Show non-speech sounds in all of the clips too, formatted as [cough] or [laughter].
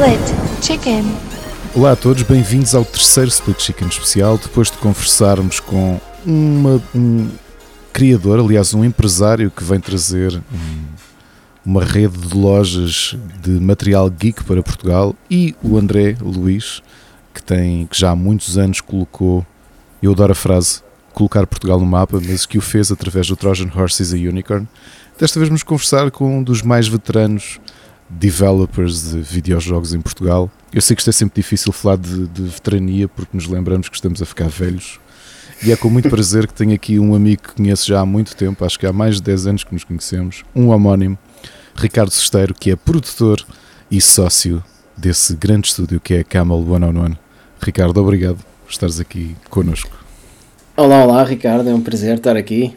Split Chicken. Olá a todos, bem-vindos ao terceiro Split Chicken especial. Depois de conversarmos com uma, um criador, aliás, um empresário que vem trazer um, uma rede de lojas de material geek para Portugal e o André Luiz, que, tem, que já há muitos anos colocou, eu adoro a frase, colocar Portugal no mapa, mas que o fez através do Trojan Horses a Unicorn. Desta vez vamos conversar com um dos mais veteranos developers de videojogos em Portugal. Eu sei que isto é sempre difícil falar de, de veterania porque nos lembramos que estamos a ficar velhos. E é com muito [laughs] prazer que tenho aqui um amigo que conheço já há muito tempo, acho que há mais de 10 anos que nos conhecemos, um homónimo, Ricardo Sesteiro, que é produtor e sócio desse grande estúdio que é Camel One on One. Ricardo, obrigado por estares aqui connosco. Olá, olá, Ricardo, é um prazer estar aqui.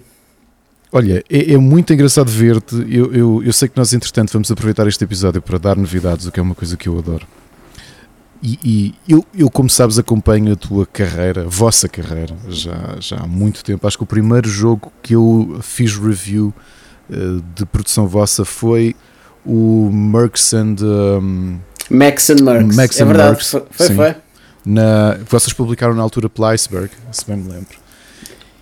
Olha, é, é muito engraçado ver-te. Eu, eu, eu sei que nós, entretanto, vamos aproveitar este episódio para dar novidades, o que é uma coisa que eu adoro. E, e eu, eu, como sabes, acompanho a tua carreira, a vossa carreira, já, já há muito tempo. Acho que o primeiro jogo que eu fiz review uh, de produção vossa foi o Mercs and. Um, Max and Mercs. Max é and verdade, Mercs, foi, foi, foi. Na, vocês publicaram na altura pela Iceberg, se bem me lembro.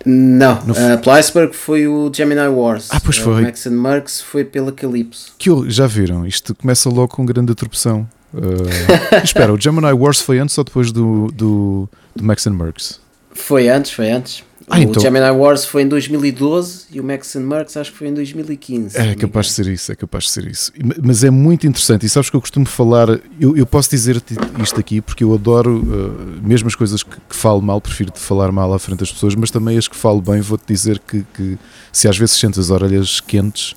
Não, No- uh, pelo Iceberg foi o Gemini Wars. Ah, pois Uh, foi. Max and Mercs foi pela Calypso. Que já viram, isto começa logo com grande atropeção. Uh, [laughs] espera, o Gemini Wars foi antes ou depois do, do, do Max and Mercs? Foi antes, foi antes. Ah, o então- Gemini Wars foi em 2012 e o Max and Mercs acho que foi em 2015. se não É capaz de ser isso, é capaz de ser isso. Mas é muito interessante. E sabes que eu costumo falar, eu, eu posso dizer-te isto aqui porque eu adoro, uh, mesmo as coisas que, que falo mal, prefiro falar mal à frente das pessoas, mas também as que falo bem, vou-te dizer que, que se às vezes sentes as orelhas quentes,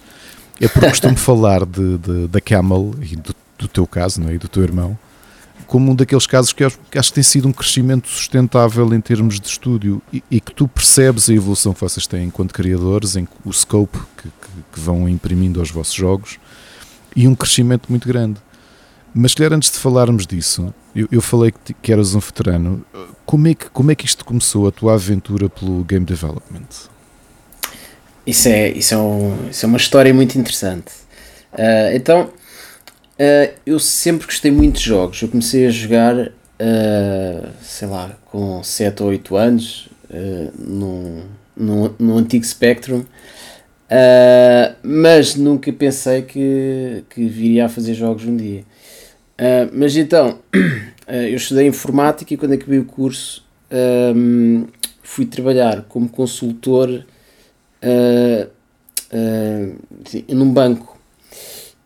é porque costumo [laughs] falar de, de- da Camel e do, do teu caso, não é? E do teu irmão, como um daqueles casos que acho, que acho que tem sido um crescimento sustentável em termos de estúdio e, e que tu percebes a evolução que vocês têm enquanto criadores, em o scope que, que- que vão imprimindo aos vossos jogos e um crescimento muito grande. Mas, calhar, antes de falarmos disso, eu, eu falei que, que eras um veterano. Como é, que, como é que isto começou, a tua aventura pelo game development? Isso é, isso, é um- isso é uma história muito interessante. Ah, então, ah, eu sempre gostei muito de jogos. Eu comecei a jogar, ah, sei lá, com 7 ou 8 anos, num, num, num antigo Spectrum, Ah, mas nunca pensei que, que viria a fazer jogos um dia. Ah, mas então, [clears throat] eu estudei informática e quando acabei o curso ahm, fui trabalhar como consultor sim, num banco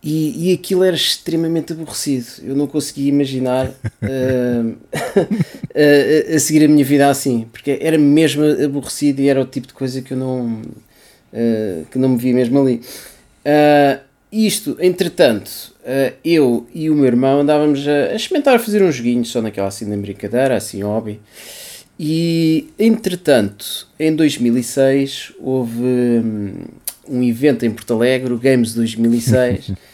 e, e aquilo era extremamente aborrecido. Eu não conseguia imaginar ah, [laughs] a, a- seguir a minha vida assim, porque era mesmo aborrecido e era o tipo de coisa que eu não ah, que não me via mesmo ali. Ah, isto, entretanto, eu e o meu irmão andávamos a, a experimentar a fazer uns joguinhos só naquela assim de brincadeira, assim hobby. E entretanto, em 2006 houve hum, um evento em Porto Alegre, o Games 2006, [laughs]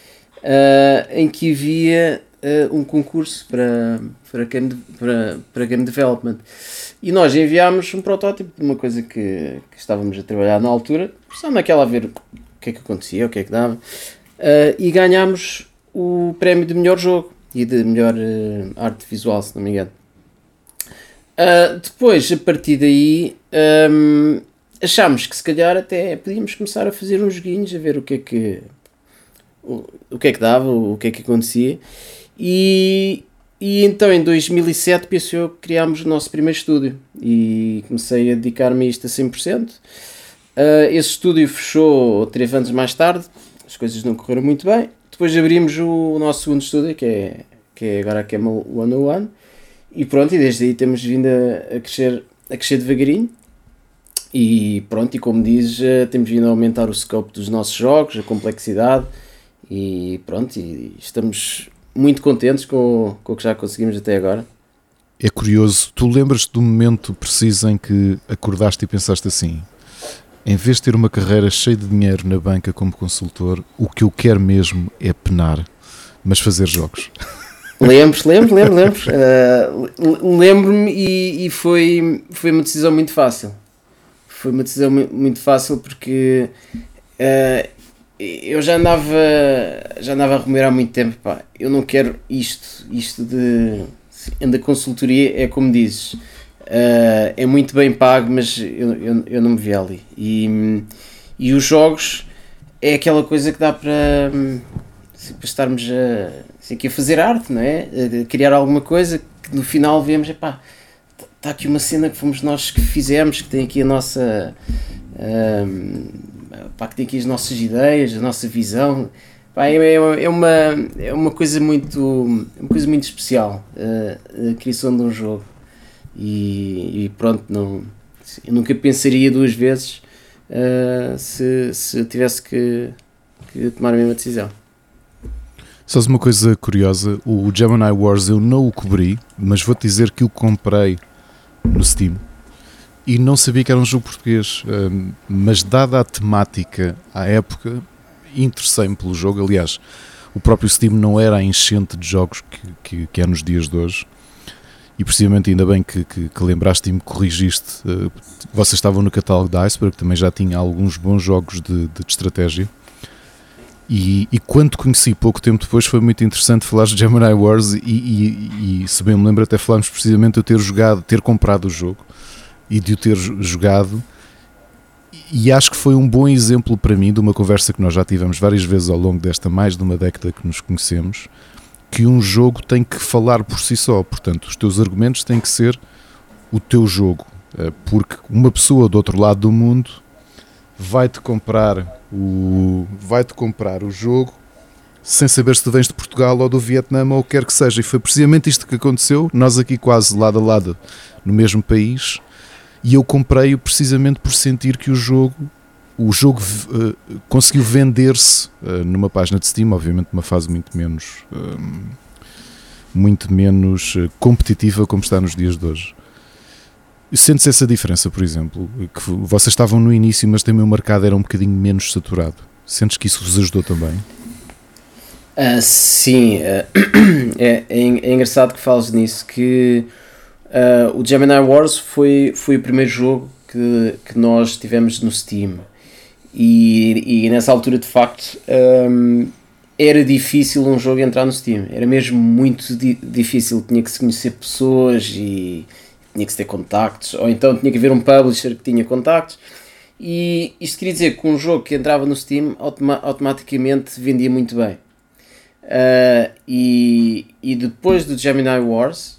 ah, em que havia ah, um concurso para, para, game, para, para game development. E nós enviámos um protótipo de uma coisa que, que estávamos a trabalhar na altura, só naquela a ver o que é que acontecia, o que é que dava, ah, e ganhámos o prémio de melhor jogo e de melhor arte visual, se não me engano. Uh, depois, a partir daí, um, achámos que se calhar até podíamos começar a fazer uns joguinhos, a ver o que é que o, o que é que dava, o que é que acontecia. E, e então em 2007 pensou eu criámos o nosso primeiro estúdio e comecei a dedicar-me a isto a 100%. Uh, esse estúdio fechou três anos mais tarde, as coisas não correram muito bem. Depois abrimos o nosso segundo estúdio, que é, que é agora a Camel 101. E pronto, e desde aí temos vindo a, a crescer, a crescer devagarinho. E pronto, e como dizes, eh, temos vindo a aumentar o scope dos nossos jogos, a complexidade. E pronto, e estamos muito contentes com, com o que já conseguimos até agora. É curioso, tu lembras-te do momento preciso em que acordaste e pensaste assim: em vez de ter uma carreira cheia de dinheiro na banca como consultor, o que eu quero mesmo é penar, mas fazer jogos. [laughs] Lembro, lembro, lembro, lembro. Uh, Lembro-me e, e foi, foi uma decisão muito fácil. Foi uma decisão mu- muito fácil porque uh, eu já andava, já andava a rememorar há muito tempo, pá, eu não quero isto, isto de da consultoria é como dizes, uh, é muito bem pago, mas eu, eu, eu não me vi ali. E, e os jogos é aquela coisa que dá para, assim, para estarmos a, assim, a fazer arte, não é? A criar alguma coisa que no final vemos, epá, está aqui uma cena que fomos nós que fizemos, que tem aqui a nossa. Um, pá, que tem aqui as nossas ideias, a nossa visão. Pá, é, é, é, uma, é uma coisa muito, uma coisa muito especial uh, a criação de um jogo. E, e, pronto, não, eu nunca pensaria duas vezes uh, se, se tivesse que, que tomar a mesma decisão. Só uma coisa curiosa: o Gemini Wars eu não o cobri, mas vou-te dizer que o comprei no Steam e não sabia que era um jogo português. Hum, mas, dada a temática à época, interessei-me pelo jogo. Aliás, o próprio Steam não era a enchente de jogos que, que, que é nos dias de hoje. E precisamente ainda bem que, que, que lembraste e me corrigiste. Uh, vocês estavam no catálogo da Iceberg, também já tinha alguns bons jogos de, de, de estratégia. E, e, quando conheci pouco tempo depois foi muito interessante falar de Gemini Wars e, e, e, se bem me lembro até falámos precisamente de eu ter jogado, ter comprado o jogo e de o ter jogado e acho que foi um bom exemplo para mim de uma conversa que nós já tivemos várias vezes ao longo desta mais de uma década que nos conhecemos que um jogo tem que falar por si só, portanto os teus argumentos têm que ser o teu jogo eh, porque uma pessoa do outro lado do mundo vai-te comprar o vai-te comprar o jogo sem saber se tu vens de Portugal ou do Vietnã ou o que quer que seja. E foi precisamente isto que aconteceu. Nós aqui quase lado a lado no mesmo país e eu comprei-o precisamente por sentir que o jogo o jogo uh, conseguiu vender-se uh, numa página de Steam, obviamente numa fase muito menos uh, muito menos competitiva como está nos dias de hoje. Sente-se essa diferença, por exemplo, que vocês estavam no início, mas também o mercado era um bocadinho menos saturado. Sentes que isso vos ajudou também? Uh, sim, uh, [coughs] é, é, é, engraçado que fales nisso, que uh, o Gemini Wars foi, foi o primeiro jogo que, que nós tivemos no Steam. E, e nessa altura, de facto, um, era difícil um jogo entrar no Steam. Era mesmo muito di difícil. Tinha que se conhecer pessoas e tinha que se ter contactos, ou então tinha que haver um publisher que tinha contactos. E isto queria dizer que um jogo que entrava no Steam automa automaticamente vendia muito bem. Uh, e, e depois do Gemini Wars,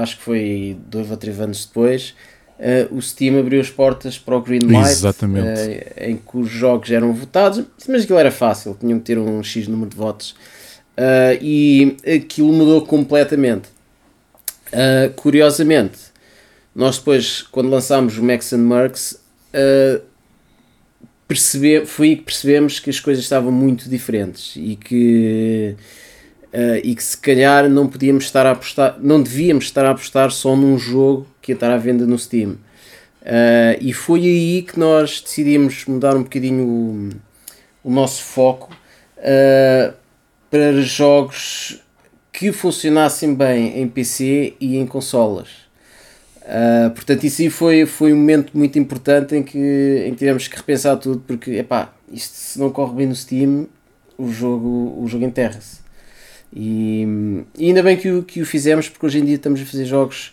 acho que foi dois ou três anos depois, uh, o Steam abriu as portas para o Greenlight, uh, em que os jogos eram votados, mas aquilo era fácil, tinham que ter um X número de votos. e aquilo mudou completamente. curiosamente, nós depois, quando lançámos o Max and Mercs, percebe, foi aí que percebemos que as coisas estavam muito diferentes e que, uh, e que se calhar não podíamos estar a apostar, não devíamos estar a apostar só num jogo que ia estar à venda no Steam. Uh, e foi aí que nós decidimos mudar um bocadinho o, o nosso foco uh, para jogos que funcionassem bem em PC e em consolas. Portanto, isso aí foi, foi um momento muito importante em que, em que tivemos que repensar tudo, porque epá, isto se não corre bem no Steam, o jogo, o jogo enterra-se. E, e, ainda bem que o, que o fizemos, porque hoje em dia estamos a fazer jogos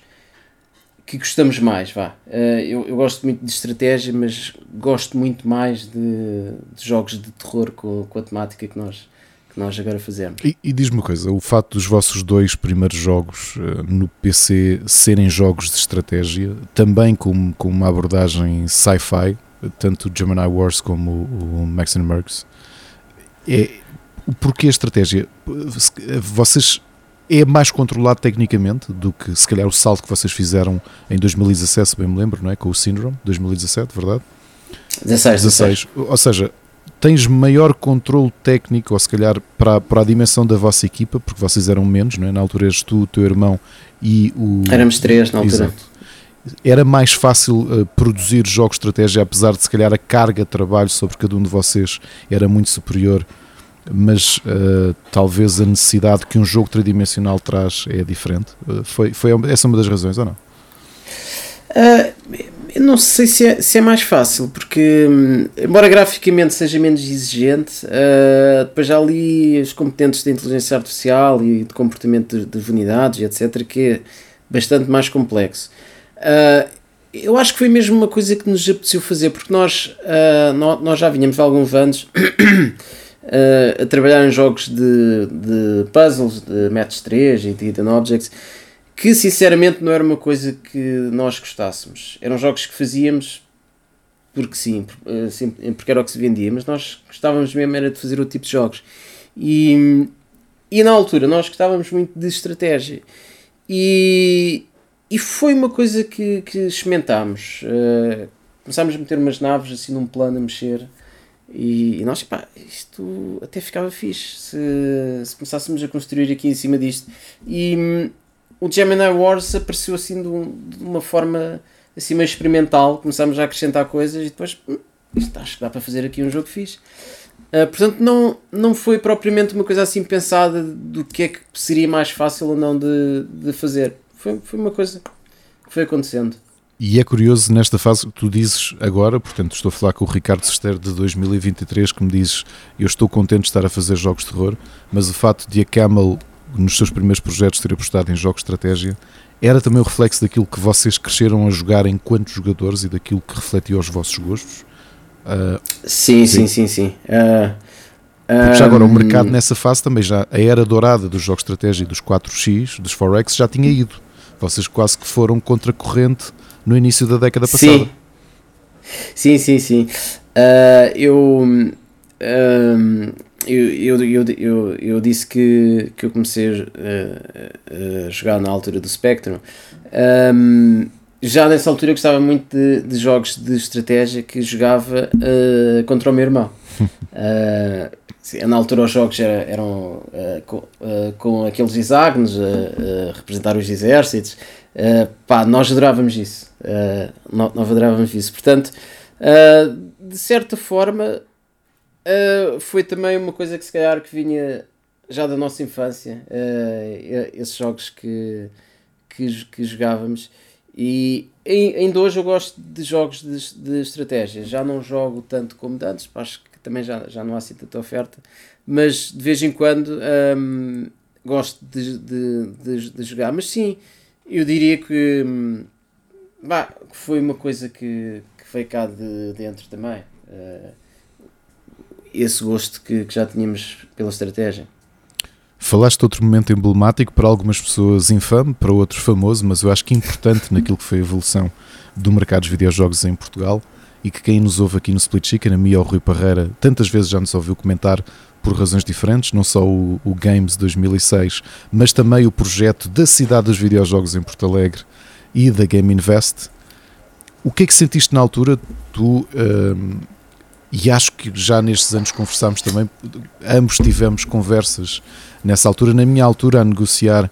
que gostamos mais. Vá. Uh, eu, eu gosto muito de estratégia, mas gosto muito mais de, de jogos de terror com, com a temática que nós, que nós agora fazemos. E, e diz-me uma coisa: o facto dos vossos dois primeiros jogos uh, no PC serem jogos de estratégia, também com, com uma abordagem sci-fi, tanto o Gemini Wars como o, o Max Mercs, é, porquê a estratégia? Vocês é mais controlado tecnicamente do que se calhar o salto que vocês fizeram em 2017, se bem me lembro, não é? Com o Syndrome 2017, verdade? 16, 16. Ou seja, tens maior controle técnico, ou se calhar para, para a dimensão da vossa equipa, porque vocês eram menos, não é? na altura eras tu, o teu irmão e o. Éramos três na altura. Exato. Era mais fácil uh, produzir jogos de estratégia, apesar de se calhar a carga de trabalho sobre cada um de vocês era muito superior, mas uh, talvez a necessidade que um jogo tridimensional traz é diferente. Uh, foi, foi essa uma das razões ou não? eu não sei se é, se é mais fácil, porque hum, embora graficamente seja menos exigente, uh, depois já ali os competentes de inteligência artificial e de comportamento de, de unidades etc, que é bastante mais complexo. Uh, eu acho que foi mesmo uma coisa que nos apeteceu fazer, porque nós, uh, nós, já vinhamos há alguns anos a trabalhar em jogos de, de puzzles, de Match 3 e de Hidden Objects, que sinceramente não era uma coisa que nós gostássemos. Eram jogos que fazíamos porque sim, eh, porque era o que se vendia, mas nós gostávamos mesmo era de fazer outro tipo de jogos. E, e na altura nós gostávamos muito de estratégia. E, e foi uma coisa que, que experimentámos. Uh, começámos a meter umas naves assim num plano a mexer. E, e nós, pá, isto até ficava fixe se, se começássemos a construir aqui em cima disto. E, o Gemini Wars apareceu assim de, um, de, uma forma assim meio experimental, começámos a acrescentar coisas e depois hum, isto acho que dá para fazer aqui um jogo fixe. Uh, portanto, não, não foi propriamente uma coisa assim pensada do que é que seria mais fácil ou não de, de fazer. Foi, foi uma coisa que foi acontecendo. E é curioso nesta fase que tu dizes agora, portanto estou a falar com o Ricardo Sester de 2023 que me dizes eu estou contente de estar a fazer jogos de terror, mas o facto de a Camel nos seus primeiros projetos ter apostado em jogos de estratégia, era também o reflexo daquilo que vocês cresceram a jogar enquanto jogadores e daquilo que refletiu os vossos gostos? Uh, sim, sim, sim, sim. Uh, Porque já agora o mercado nessa fase também já, a era dourada dos jogos de estratégia e dos 4X, dos Forex, já tinha ido. Vocês quase que foram contra corrente no início da década passada. Sim, sim, sim. sim. Uh, eu eu, eu, eu, eu, eu disse que, que eu comecei a, a jogar na altura do Spectrum. Um, já nessa altura eu gostava muito de, de jogos de estratégia que jogava uh, contra o meu irmão. [laughs] Uh, na altura os jogos eram, eram uh, com, com, aqueles hexágonos a representar os exércitos. Pá, nós adorávamos isso. nós, nós adorávamos isso. Portanto, de certa forma, Uh, foi também uma coisa que se calhar que vinha já da nossa infância, uh, esses jogos que, que, que jogávamos. E ainda hoje eu gosto de jogos de, de estratégia. Já não jogo tanto como antes, acho que também já, já não há assim tanta oferta, mas de vez em quando um, gosto de, de, de, de, jogar. Mas sim, eu diria que, hum, bah, que foi uma coisa que, que veio cá de dentro também. Uh, esse gosto que, que já tínhamos pela estratégia. Falaste outro momento emblemático, para algumas pessoas infame, para outros famoso, mas eu acho que importante [laughs] naquilo que foi a evolução do mercado dos videojogos em Portugal e que quem nos ouve aqui no Split Chicken, a mim e ao Rui Parreira, tantas vezes já nos ouviu comentar por razões diferentes, não só o, o Games 2006, mas também o projeto da cidade dos videojogos em Porto Alegre e da Game Invest. O que é que sentiste na altura? Tu hum, e acho que já nestes anos conversámos também, ambos tivemos conversas nessa altura, na minha altura, a negociar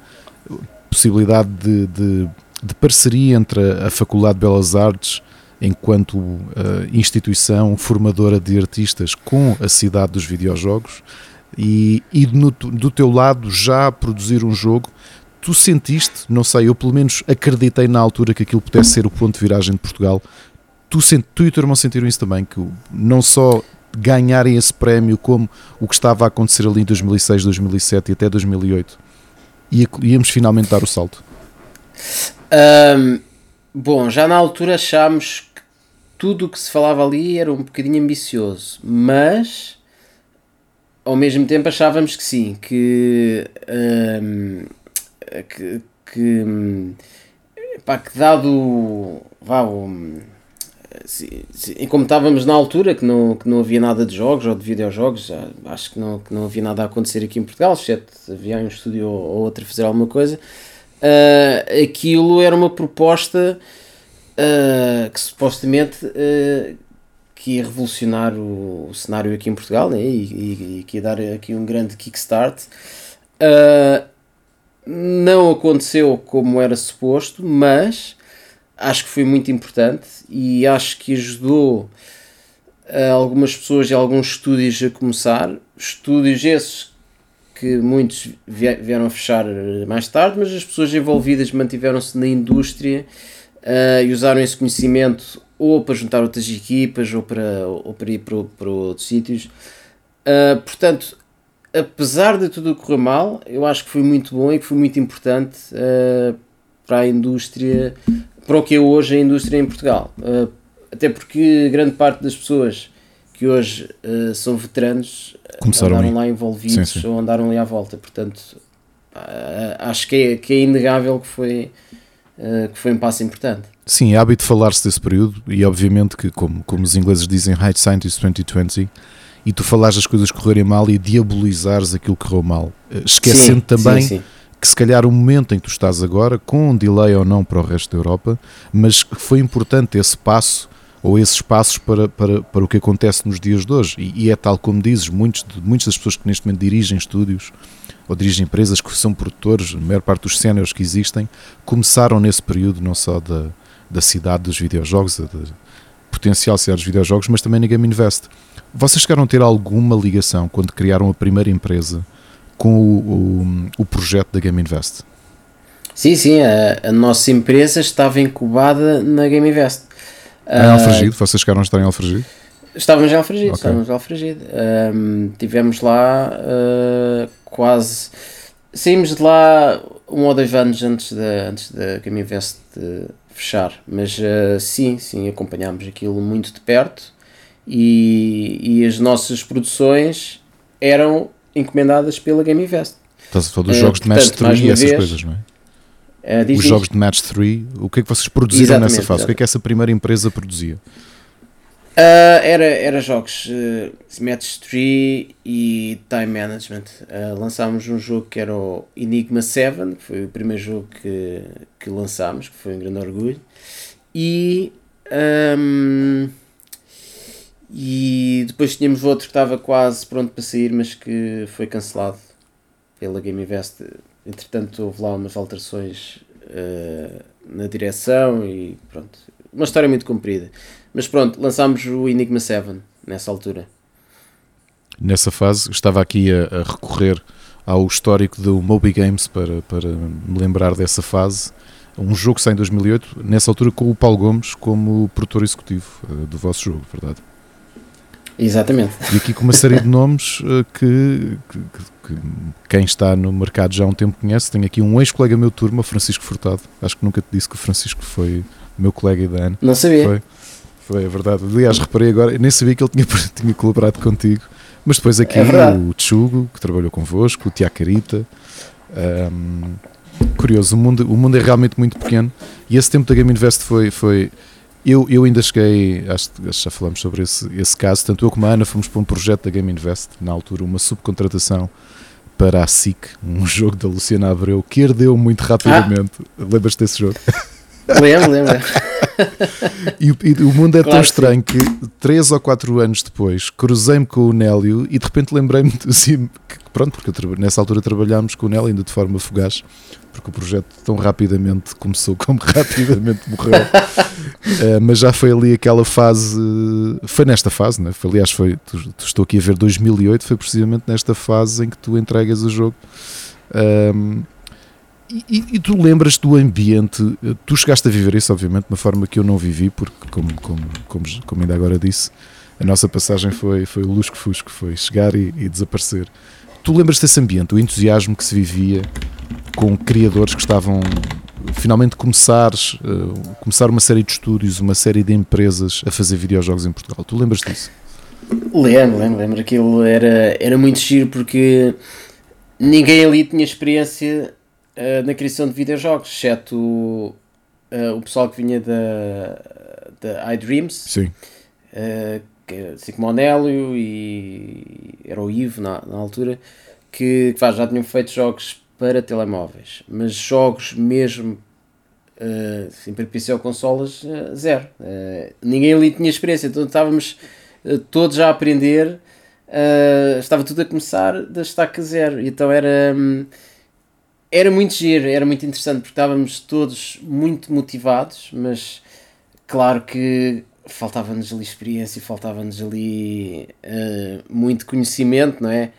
possibilidade de, de, de parceria entre a, a, Faculdade de Belas Artes, enquanto uh, instituição formadora de artistas, com a cidade dos videojogos, e, e no, do teu lado já produzir um jogo. Tu sentiste, não sei, eu pelo menos acreditei na altura que aquilo pudesse ser o ponto de viragem de Portugal, tu, tu e o teu irmão sentiram isso também, que não só ganharem esse prémio como o que estava a acontecer ali em 2006, 2007 e até 2008 e íamos finalmente dar o salto? Um, bom, já na altura achámos tudo o que se falava ali era um bocadinho ambicioso, mas ao mesmo tempo achávamos que sim, que, um, que, que, pá, que dado vá, um, sim, sim. como estávamos na altura que não, que não havia nada de jogos ou de videojogos, acho que não, que não havia nada a acontecer aqui em Portugal, exceto havia um estúdio ou outro a fazer alguma coisa, uh, aquilo era uma proposta uh, que supostamente uh, que ia revolucionar o, o, cenário aqui em Portugal né, e, e, e, que ia dar aqui um grande kickstart. não aconteceu como era suposto, mas acho que foi muito importante e acho que ajudou algumas pessoas e alguns estúdios a começar. Estúdios esses que muitos vieram fechar mais tarde, mas as pessoas envolvidas mantiveram-se na indústria uh, e usaram esse conhecimento ou para juntar outras equipas ou para, ou para ir para, para outros sítios. Uh, portanto, apesar de tudo correr mal, eu acho que foi muito bom e que foi muito importante uh, para a indústria, para o que é hoje a indústria em Portugal. Uh, até porque grande parte das pessoas que hoje uh, são veteranos Começaram andaram aí. lá envolvidos Sim, sim. ou andaram ali à volta. Portanto, acho que é, que é inegável que foi, que foi um passo importante. Sim, é hábito falar-se desse período e obviamente que, como, como os ingleses dizem, High Scientist 2020, e tu falares as coisas correrem mal e diabolizares aquilo que correu mal, eh, esquecendo Sim, também sim, sim. que se calhar o momento em que tu estás agora, com um delay ou não para o resto da Europa, mas que foi importante esse passo ou esses passos para, para, para o que acontece nos dias de hoje. E, e é tal como dizes, muitos, muitas das pessoas que neste momento dirigem estúdios ou dirigem empresas que são produtores, a maior parte dos séniores que existem, começaram nesse período não só da, da cidade dos videojogos, da da potencial cidade dos videojogos, mas também na Game Invest. Vocês chegaram a ter alguma ligação quando criaram a primeira empresa com o, o, o projeto da Game Invest? Sim, sim, a, a nossa empresa estava incubada na Game Invest. Em Ah, Alfragide? Vocês chegaram a estar em Alfragide? Estávamos em Alfragide, Ok. estávamos em Alfragide. Ahm, tivemos lá ah, quase. Saímos de lá um ou dois anos antes da, antes da Game Invest fechar, mas ah, sim, sim, acompanhámos aquilo muito de perto e, e as nossas produções eram encomendadas pela Game Invest. Estás a falar dos Eh, jogos de Match portanto, mais 3 e essas vez, coisas, não é? Diz Os jogos de Match 3, o que é que vocês produziram Exatamente, nessa fase? O que é que essa primeira empresa produzia? Ah, era, era jogos uh, Match 3 e Time Management. Ah, lançámos um jogo que era o Enigma 7, que foi o primeiro jogo que, que lançámos, que foi um grande orgulho. E, ahm, e depois tínhamos outro que estava quase pronto para sair, mas que foi cancelado pela Game Invest. Entretanto, houve lá umas alterações ah, na direção e pronto. Uma história muito comprida. Mas pronto, lançámos o Enigma 7 nessa altura. Nessa fase, estava aqui a, a recorrer ao histórico do Moby Games para, para me lembrar dessa fase. Um jogo que sai em 2008, nessa altura com o Paulo Gomes como produtor executivo eh, do vosso jogo, verdade? Exatamente. E aqui com uma série de [laughs] nomes eh, que, que- que- que quem está no mercado já há um tempo conhece. Tenho aqui um ex-colega meu turma, Francisco Furtado. Acho que nunca te disse que o Francisco foi meu colega e da Ana. Não sabia. Foi. Foi, é verdade. Aliás, reparei agora, nem sabia que ele tinha, [laughs] tinha colaborado contigo. Mas depois aqui É o Tchugo, que trabalhou convosco, o Tiago Carita. Ahm, curioso, o mundo, o mundo é realmente muito pequeno. E esse tempo da Game Invest foi. foi eu, eu ainda cheguei, acho, que já falamos sobre esse, esse caso, tanto eu como a Ana fomos para um projeto da Game Invest, na altura, uma subcontratação para a SIC, um [laughs] jogo da Luciana Abreu, que herdeu muito rapidamente. Lembras-te desse jogo? [laughs] Lembro, lembro. [laughs] E, o- e o mundo é Claro tão que sim. estranho que três ou quatro anos depois cruzei-me com o Nélio e de repente lembrei-me assim, que, pronto, porque nessa altura trabalhámos com o Nélio ainda de forma fugaz, porque o projeto tão rapidamente começou como [laughs] rapidamente morreu. Eh, mas já foi ali aquela fase, foi nesta fase, né? foi, aliás, foi, tu, tu estou aqui a ver 2008, foi precisamente nesta fase em que tu entregas o jogo. E, e- tu lembras do ambiente? eh, Tu chegaste a viver isso, obviamente, de uma forma que eu não vivi, porque, como, como, como, como ainda agora disse, a nossa passagem foi, foi o lusco-fusco, foi chegar e, e desaparecer. Tu lembras desse ambiente, o entusiasmo que se vivia com criadores que estavam finalmente começares, eh, começar uma série de estúdios, uma série de empresas a fazer videojogos em Portugal? Tu lembras disso? Lembro, lembro, lembro. Aquilo era, era muito giro porque ninguém ali tinha experiência eh, na criação de videojogos, exceto eh, o pessoal que vinha da, da iDreams, Sim. que- assim como o Nélio e era o Ivo na, na altura, que pá, já tinham feito jogos para telemóveis, mas jogos mesmo eh, assim, para PC ou consolas, eh, zero. Eh, ninguém ali tinha experiência, então estávamos eh, todos a aprender, estava tudo a começar da estaca zero, e então era. hum, era muito giro, era muito interessante porque estávamos todos muito motivados, mas claro que faltava-nos ali experiência, faltava-nos ali eh, muito conhecimento, não é?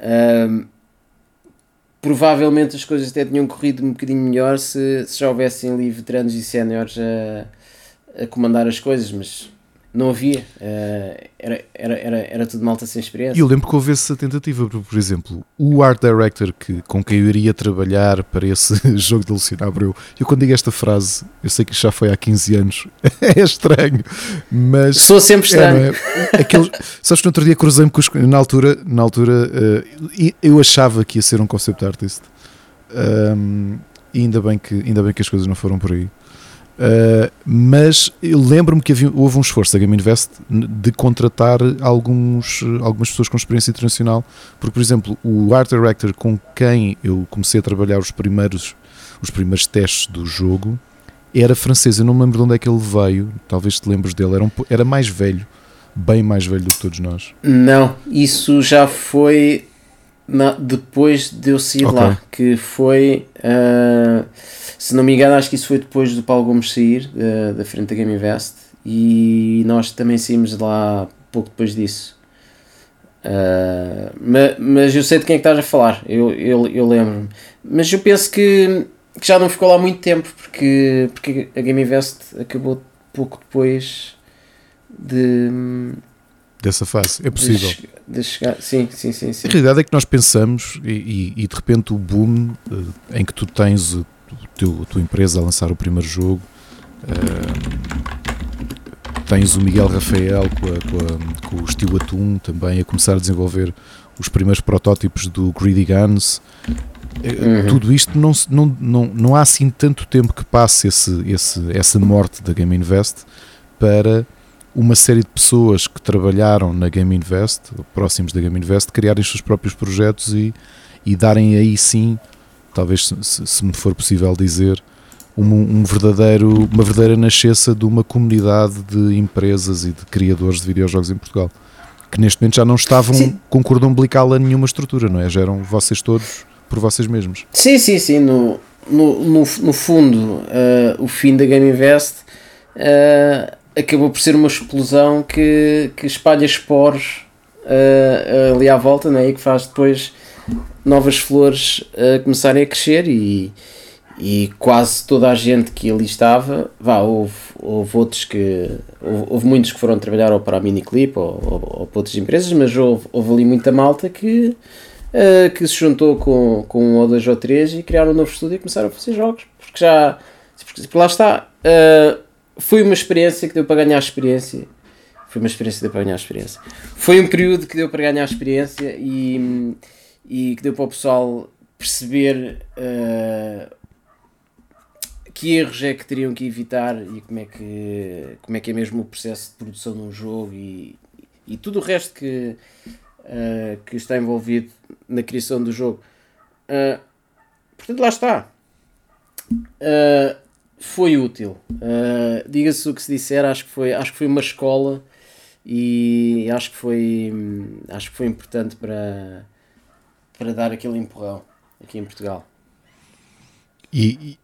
Ahm, provavelmente as coisas até tinham corrido um bocadinho melhor se, se já houvessem ali veteranos e séniores a, a comandar as coisas, mas não havia, uh, era, era, era, era tudo malta sem experiência. E eu lembro que houve essa tentativa, por, exemplo, o art director que, com quem eu iria trabalhar para esse [laughs] jogo de Luciano Abreu, eu quando digo esta frase, eu sei que já foi há 15 anos, [laughs] é estranho, mas... Sou sempre estranho. É, é? Aquele, sabes que no outro dia cruzei-me com os, na altura, na altura uh, eu achava que ia ser um concept artist, um, e ainda bem, que, ainda bem que as coisas não foram por aí. Uh, mas lembro-me que havia, houve um esforço da Game Invest de contratar alguns, algumas pessoas com experiência internacional, porque, por exemplo, o art director com quem eu comecei a trabalhar os primeiros, os primeiros testes do jogo era francês. Eu não me lembro de onde é que ele veio, talvez te lembres dele. Era, um, era mais velho, bem mais velho do que todos nós. Não, isso já foi na, depois de eu sair okay. lá, que foi. Uh, se não me engano, acho que isso foi depois do Paulo Gomes sair uh, da frente da Game Invest e nós também saímos lá pouco depois disso. Uh, mas, mas eu sei de quem é que estás a falar, eu, eu, eu lembro-me. Mas eu penso que, que, já não ficou lá muito tempo porque, porque a Game Invest acabou pouco depois de dessa fase. É possível. De, chegar, sim, sim, sim, sim. A realidade é que nós pensamos e, e, e de repente o boom uh, em que tu tens o teu, a tua empresa a lançar o primeiro jogo. Uh, tens o Miguel Rafael com, a, com, a, com o estilo Atum também a começar a desenvolver os primeiros protótipos do Greedy Guns. Eh, uhum. Tudo isto não, não, não, não há assim tanto tempo que passe esse, esse, essa morte da Game Invest para uma série de pessoas que trabalharam na Game Invest, próximos da Game Invest, criarem os seus próprios projetos e, e darem aí sim talvez se, se me for possível dizer, um, um, verdadeiro, uma verdadeira nascença de uma comunidade de empresas e de criadores de videojogos em Portugal. Que neste momento já não estavam sim. com cordão umbilical a nenhuma estrutura, não é? Já eram vocês todos por vocês mesmos. Sim, sim, sim. No, no, no, no fundo, uh, o fim da Game Invest uh, acabou por ser uma explosão que, que espalha esporos uh, ali à volta né? e que faz depois novas flores a começarem a crescer e, e quase toda a gente que ali estava, vá, houve, houve outros que, houve, houve muitos que foram trabalhar ou para a Miniclip ou, ou, ou para outras empresas, mas houve, houve ali muita malta que, uh, que se juntou com, com um ou dois ou três e criaram um novo estúdio e começaram a fazer jogos, porque já, porque lá está, uh, foi uma experiência que deu para ganhar experiência, foi uma experiência que deu para ganhar experiência, foi um período que deu para ganhar experiência e e que deu para o pessoal perceber uh, que erros é que teriam que evitar e como é que, como é, que é mesmo o processo de produção de um jogo e, e tudo o resto que, uh, que está envolvido na criação do jogo. Uh, portanto, lá está. Foi útil. Diga-se o que se disser, acho que foi, acho que foi uma escola e acho que foi, acho que foi importante para para dar aquele empurrão aqui em Portugal. E, e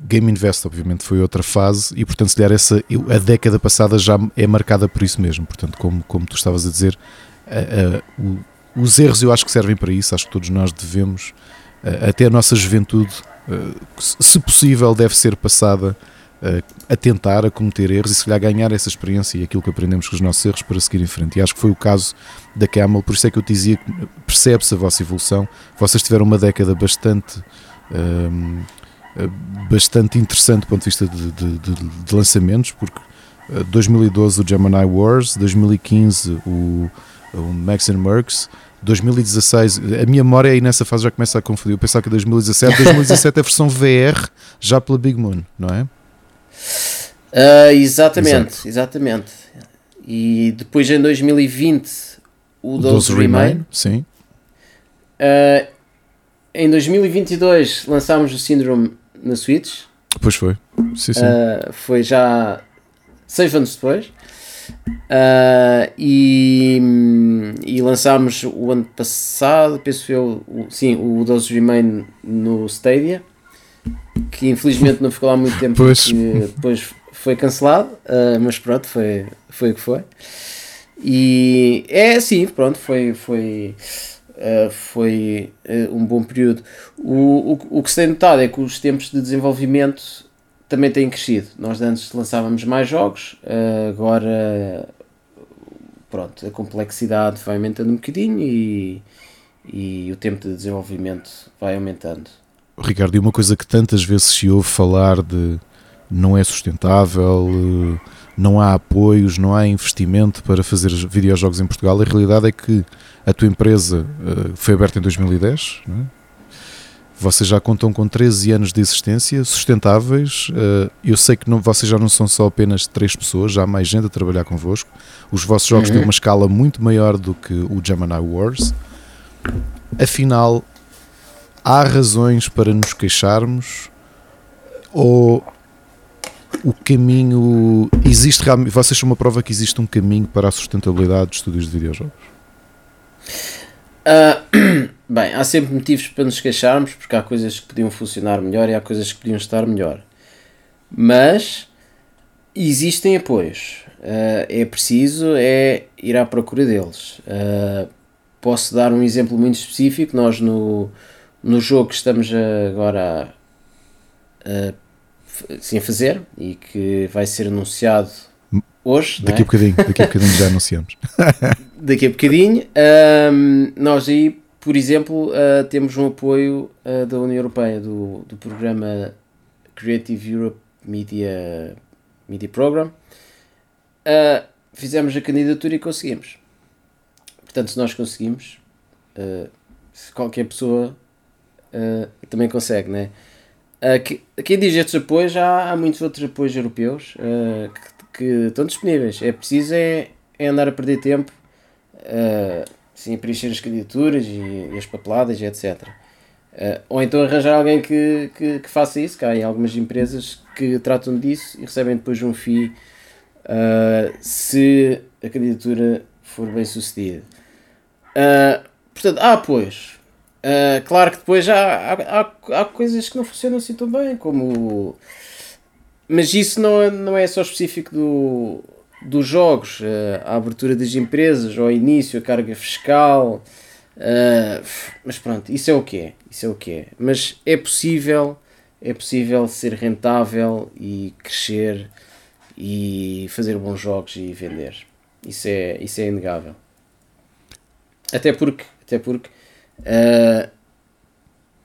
Game Invest, obviamente, foi outra fase e, portanto, se calhar essa, a década passada já é marcada por isso mesmo. Portanto, como, como tu estavas a dizer, o, os erros eu acho que servem para isso. Acho que todos nós devemos, até a nossa juventude, se possível, deve ser passada a tentar, a cometer erros e se calhar ganhar essa experiência e aquilo que aprendemos com os nossos erros para seguir em frente. E acho que foi o caso da Camel, por isso é que eu te dizia que percebe-se a vossa evolução. Vocês tiveram uma década bastante. Um, bastante interessante do ponto de vista de, de, de, de lançamentos, porque 2012 o Gemini Wars, 2015 o, o Max and Mercs, 2016, a minha memória aí nessa fase já começa a confundir. Eu pensava que 2017, 2017 é a versão VR já pela Big Moon, não é? Uh, exatamente, Exato. exatamente. E depois em 2020 o 12, 12 Remain. Remain. Sim. Uh, em 2022 lançámos o Syndrome na Switch. Pois foi. Sim, sim. Uh, foi já seis anos depois. Uh, e, e lançámos o ano passado, penso eu, o, sim, o 12 Remain no Stadia que infelizmente não ficou lá muito tempo pois. depois foi cancelado, uh, mas pronto, foi, foi o que foi. E é assim, pronto, foi, foi, uh, foi um bom período. O, o, o que se tem notado é que os tempos de desenvolvimento também têm crescido. Nós antes lançávamos mais jogos, uh, agora pronto, a complexidade vai aumentando um bocadinho e, e o tempo de desenvolvimento vai aumentando. Ricardo, e uma coisa que tantas vezes se ouve falar de não é sustentável, não há apoios, não há investimento para fazer videojogos em Portugal, a realidade é que a tua empresa foi aberta em 2010, não é? Vocês já contam com 13 anos de existência, sustentáveis. Eh, eu sei que não, vocês já não são só apenas três pessoas, já há mais gente a trabalhar convosco. Os vossos jogos uhum. têm uma escala muito maior do que o Gemini Wars. Afinal, há razões para nos queixarmos? Ou o caminho. Existe realmente. Vocês são uma prova que existe um caminho para a sustentabilidade dos estúdios de videojogos? Uh, [clears throat] bem, há sempre motivos para nos queixarmos, porque há coisas que podiam funcionar melhor e há coisas que podiam estar melhor. Mas existem apoios. Uh, é preciso é ir à procura deles. Uh, posso dar um exemplo muito específico. Nós no, no jogo que estamos agora a, a, sim, a fazer e que vai ser anunciado hoje. Daqui, é? a, bocadinho, daqui a bocadinho já [laughs] anunciamos. daqui a bocadinho. Um, nós aí, por exemplo, uh, temos um apoio uh, da União Europeia, do, do programa Creative Europe Media, Media Program. Uh, fizemos a candidatura e conseguimos. Portanto, se nós conseguimos, qualquer pessoa também consegue, né? Uh, quem diz estes apoios, já há muitos outros apoios europeus que, que, estão disponíveis. É preciso é, é andar a perder tempo sim, preencher as candidaturas e, e as papeladas e etc. Uh, eh, ou então arranjar alguém que, que, que, faça isso, que há algumas empresas que tratam disso e recebem depois um FII uh, se a candidatura for bem sucedida. Uh, portanto, há. Uh, claro que depois há, há, há, coisas que não funcionam assim tão bem, como. Mas isso não, é, não é só específico do, dos jogos, uh, a abertura das empresas, ao início, a carga fiscal. Uh, mas pronto, isso é o que é. Isso é o que é. Mas é possível, é possível ser rentável e crescer e fazer bons jogos e vender. Isso é, isso é inegável. Até porque, até porque uh,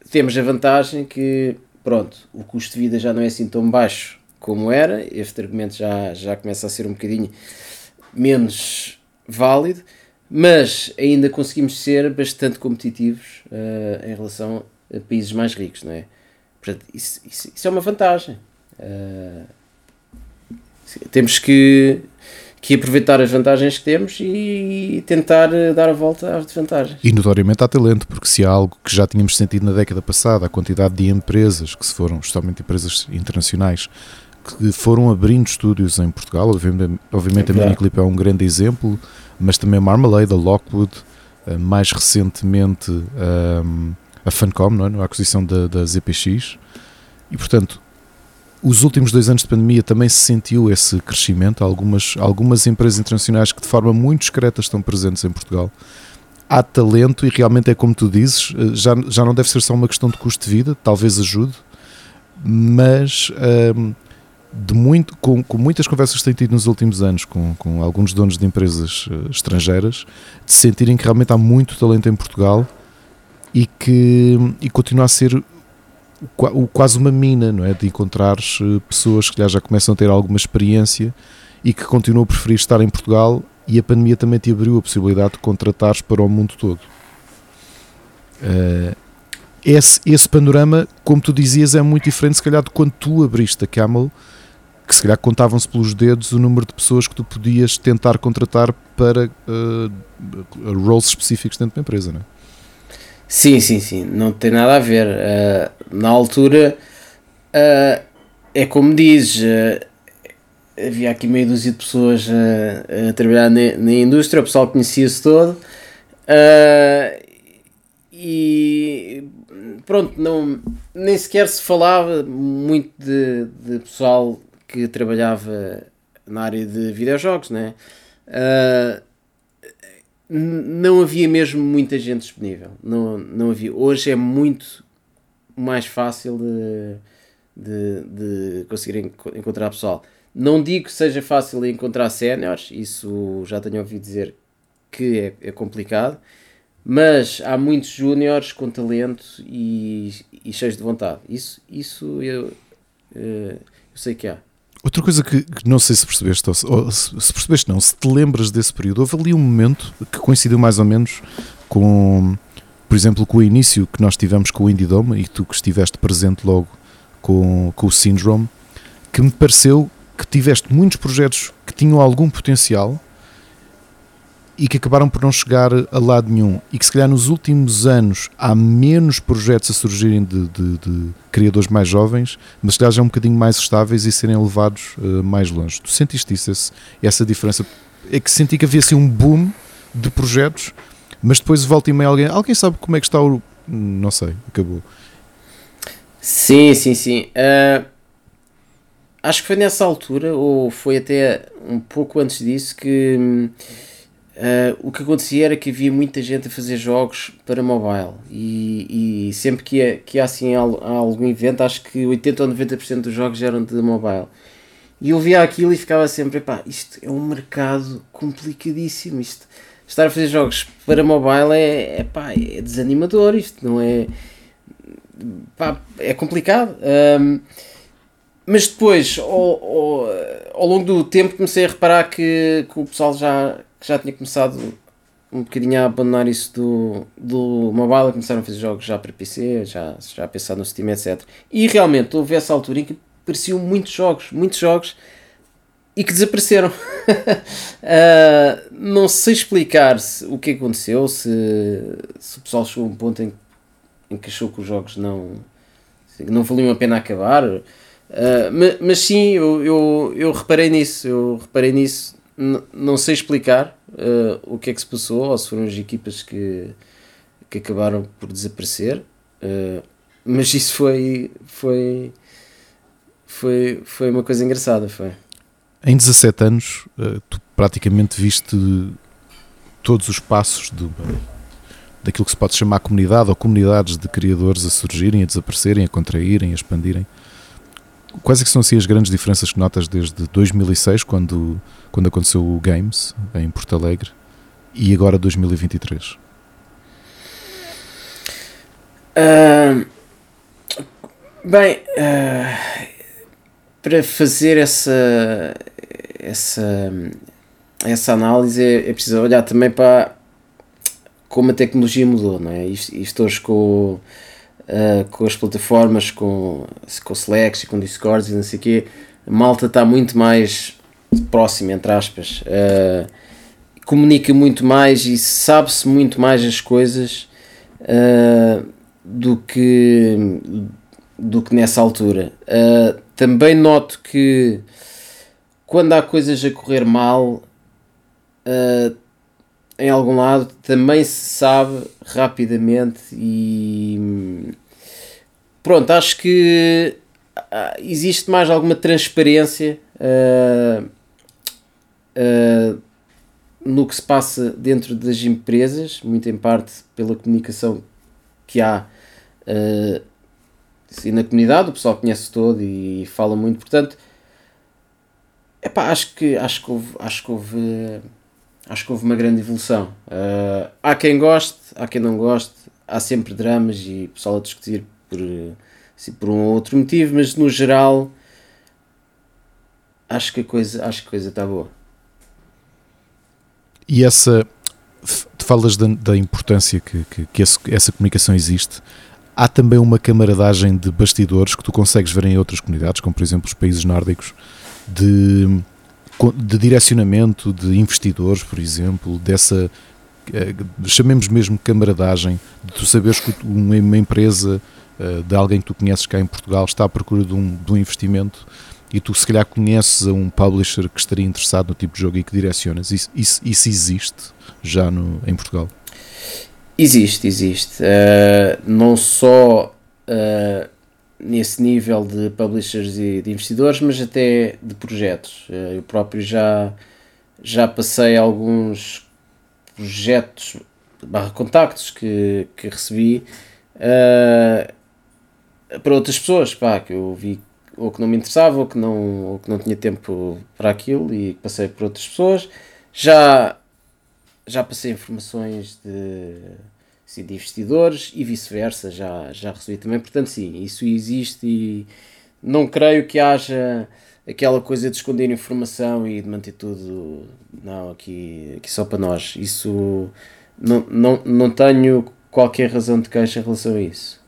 temos a vantagem que pronto, o custo de vida já não é assim tão baixo como era, este argumento já, já começa a ser um bocadinho menos válido, mas ainda conseguimos ser bastante competitivos uh, em relação a países mais ricos, não é? Portanto, isso, isso, isso é uma vantagem. Uh, temos que, que aproveitar as vantagens que temos e tentar dar a volta às desvantagens. E notoriamente há talento, porque se há algo que já tínhamos sentido na década passada, a quantidade de empresas que se foram, justamente empresas internacionais, que foram abrindo estúdios em Portugal. Obviamente, obviamente a Miniclip é um grande exemplo, mas também a Marmalade, a Lockwood, eh, mais recentemente um, a Funcom, não é? a aquisição da, da ZPX. E portanto, os últimos dois anos de pandemia também se sentiu esse crescimento. Algumas, algumas empresas internacionais que de forma muito discreta estão presentes em Portugal. Há talento e realmente é como tu dizes, eh, já, já não deve ser só uma questão de custo de vida, talvez ajude, mas um, de muito, com, com, muitas conversas que tenho tido nos últimos anos com, com alguns donos de empresas uh, estrangeiras, de sentirem que realmente há muito talento em Portugal e que e continua a ser quase uma mina, não é? De encontrar uh, pessoas que já começam a ter alguma experiência e que continuam a preferir estar em Portugal e a pandemia também te abriu a possibilidade de contratares para o mundo todo. Uh, esse, esse panorama, como tu dizias, é muito diferente se calhar de quando tu abriste a Camel que se calhar contavam-se pelos dedos o número de pessoas que tu podias tentar contratar para uh, roles específicos dentro da empresa, não é? Sim, sim, sim, não tem nada a ver. Uh, na altura, uh, é como dizes, havia aqui meia dúzia de pessoas a trabalhar na, na, indústria, o pessoal conhecia-se todo e pronto, não, nem sequer se falava muito de, de pessoal que trabalhava na área de videojogos, né? Uh, não havia mesmo muita gente disponível. Não, não havia. Hoje é muito mais fácil de, de, de conseguir encontrar pessoal. Não digo que seja fácil encontrar séniores, isso já tenho ouvido dizer que é, é complicado, mas há muitos júniores com talento e, e cheios de vontade. Isso, isso eu, eh, eu sei que há. Outra coisa que, que, não sei se percebeste, ou se, se, percebeste não, se te lembras desse período, houve ali um momento que coincidiu mais ou menos com, por exemplo, com o início que nós tivemos com o Indie Dome e tu que estiveste presente logo com, com o Syndrome, que me pareceu que tiveste muitos projetos que tinham algum potencial e que acabaram por não chegar a lado nenhum. E que se calhar nos últimos anos há menos projetos a surgirem de, de, de criadores mais jovens, mas se calhar já um bocadinho mais estáveis e serem levados uh, mais longe. Tu sentiste isso, esse, essa diferença? É que senti que havia assim um boom de projetos, mas depois volta e meia alguém. Alguém sabe como é que está o. Não sei, acabou. Sim, sim, sim. Uh, acho que foi nessa altura, ou foi até um pouco antes disso, que Uh, o que acontecia era que havia muita gente a fazer jogos para mobile e, e sempre que ia, que ia assim a, algum evento, acho que 80 ou 90% dos jogos eram de mobile. E eu via aquilo e ficava sempre, pá, isto é um mercado complicadíssimo, isto, estar a fazer jogos para mobile é, é, pá, é desanimador, isto não é, pá, é complicado. Um, mas depois, ao, ao, ao, longo do tempo, comecei a reparar que, que o pessoal já, já tinha começado um bocadinho a abandonar isso do, do mobile, começaram a fazer jogos já para PC, já, já a pensar no Steam, etc. E realmente houve essa altura em que apareciam muitos jogos, muitos jogos e que desapareceram. uh, [laughs] não sei explicar se, o que aconteceu, se, se o pessoal chegou a um ponto em, em que achou que os jogos não, não valiam a pena acabar Uh, mas, mas, sim, eu, eu, eu, reparei nisso, eu reparei nisso, não sei explicar uh, o que é que se passou, ou se foram as equipas que, que acabaram por desaparecer, uh, mas isso foi, foi, foi, foi uma coisa engraçada, foi. Em 17 anos, tu praticamente viste todos os passos de, daquilo que se pode chamar comunidade ou comunidades de criadores a surgirem, a desaparecerem, a contraírem, a expandirem. Quais é que são assim, as grandes diferenças que notas desde 2006, quando, quando aconteceu o Games em Porto Alegre, e agora 2023? Uh, bem, uh, para fazer essa, essa, essa análise é, preciso olhar também para como a tecnologia mudou, não é? Isto hoje com uh, com as plataformas, com, com Slack, com Discord e não sei o quê, a malta está muito mais próxima, entre aspas. Uh, comunica muito mais e sabe-se muito mais as coisas uh, do, que, do que nessa altura. Também noto que quando há coisas a correr mal, uh, em algum lado também se sabe rapidamente e pronto, acho que ah, existe mais alguma transparência uh, uh, no que se passa dentro das empresas, muito em parte pela comunicação que há uh, na comunidade, o pessoal conhece todo e fala muito, portanto epá, acho que acho que houve, acho que houve acho que houve uma grande evolução. Uh, há quem goste, há quem não goste, há sempre dramas e pessoal a discutir por, assim, por um ou outro motivo, mas no geral acho que a coisa acho que a coisa está boa. E essa tu falas da, da importância que, que, que essa, essa comunicação existe. Há também uma camaradagem de bastidores que tu consegues ver em outras comunidades, como por exemplo os países nórdicos, de de direcionamento de investidores, por exemplo, dessa eh, chamemos mesmo camaradagem, de tu saberes que uma empresa eh, de alguém que tu conheces cá em Portugal está à procura de um, de um investimento e tu se calhar conheces a um publisher que estaria interessado no tipo de jogo e que direcionas. Isso, isso, isso existe já no, em Portugal? Existe, existe. Uh, não só uh, nesse nível de publishers e de investidores, mas até de projetos. Eh, eu próprio já, já passei alguns projetos barra contactos que, que recebi uh, para outras pessoas pá, que eu vi ou que não me interessava ou que não, ou que não tinha tempo para aquilo e passei por outras pessoas. Já, já passei informações de, sim, de investidores e vice-versa, já, já recebi também. Portanto, sim, isso existe e não creio que haja aquela coisa de esconder informação e de manter tudo não, aqui, aqui só para nós. Isso não, não, não tenho qualquer razão de queixa em relação a isso.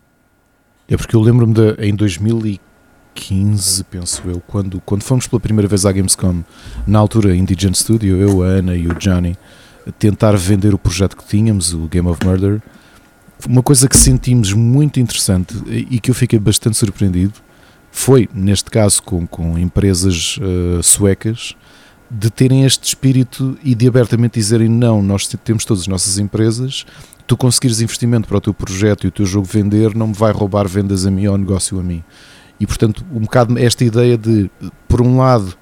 É porque eu lembro-me de em 2015, penso eu, quando, quando fomos pela primeira vez à Gamescom, na altura Indigent Studio, eu, a Ana e o Johnny, tentar vender o projeto que tínhamos, o Game of Murder. Uma coisa que sentimos muito interessante e que eu fiquei bastante surpreendido foi, neste caso, com, com empresas uh, suecas, de terem este espírito e de abertamente dizerem não, nós temos todas as nossas empresas, tu conseguires investimento para o teu projeto e o teu jogo vender, não me vai roubar vendas a mim ou negócio a mim. E portanto, um bocado esta ideia de, por um lado,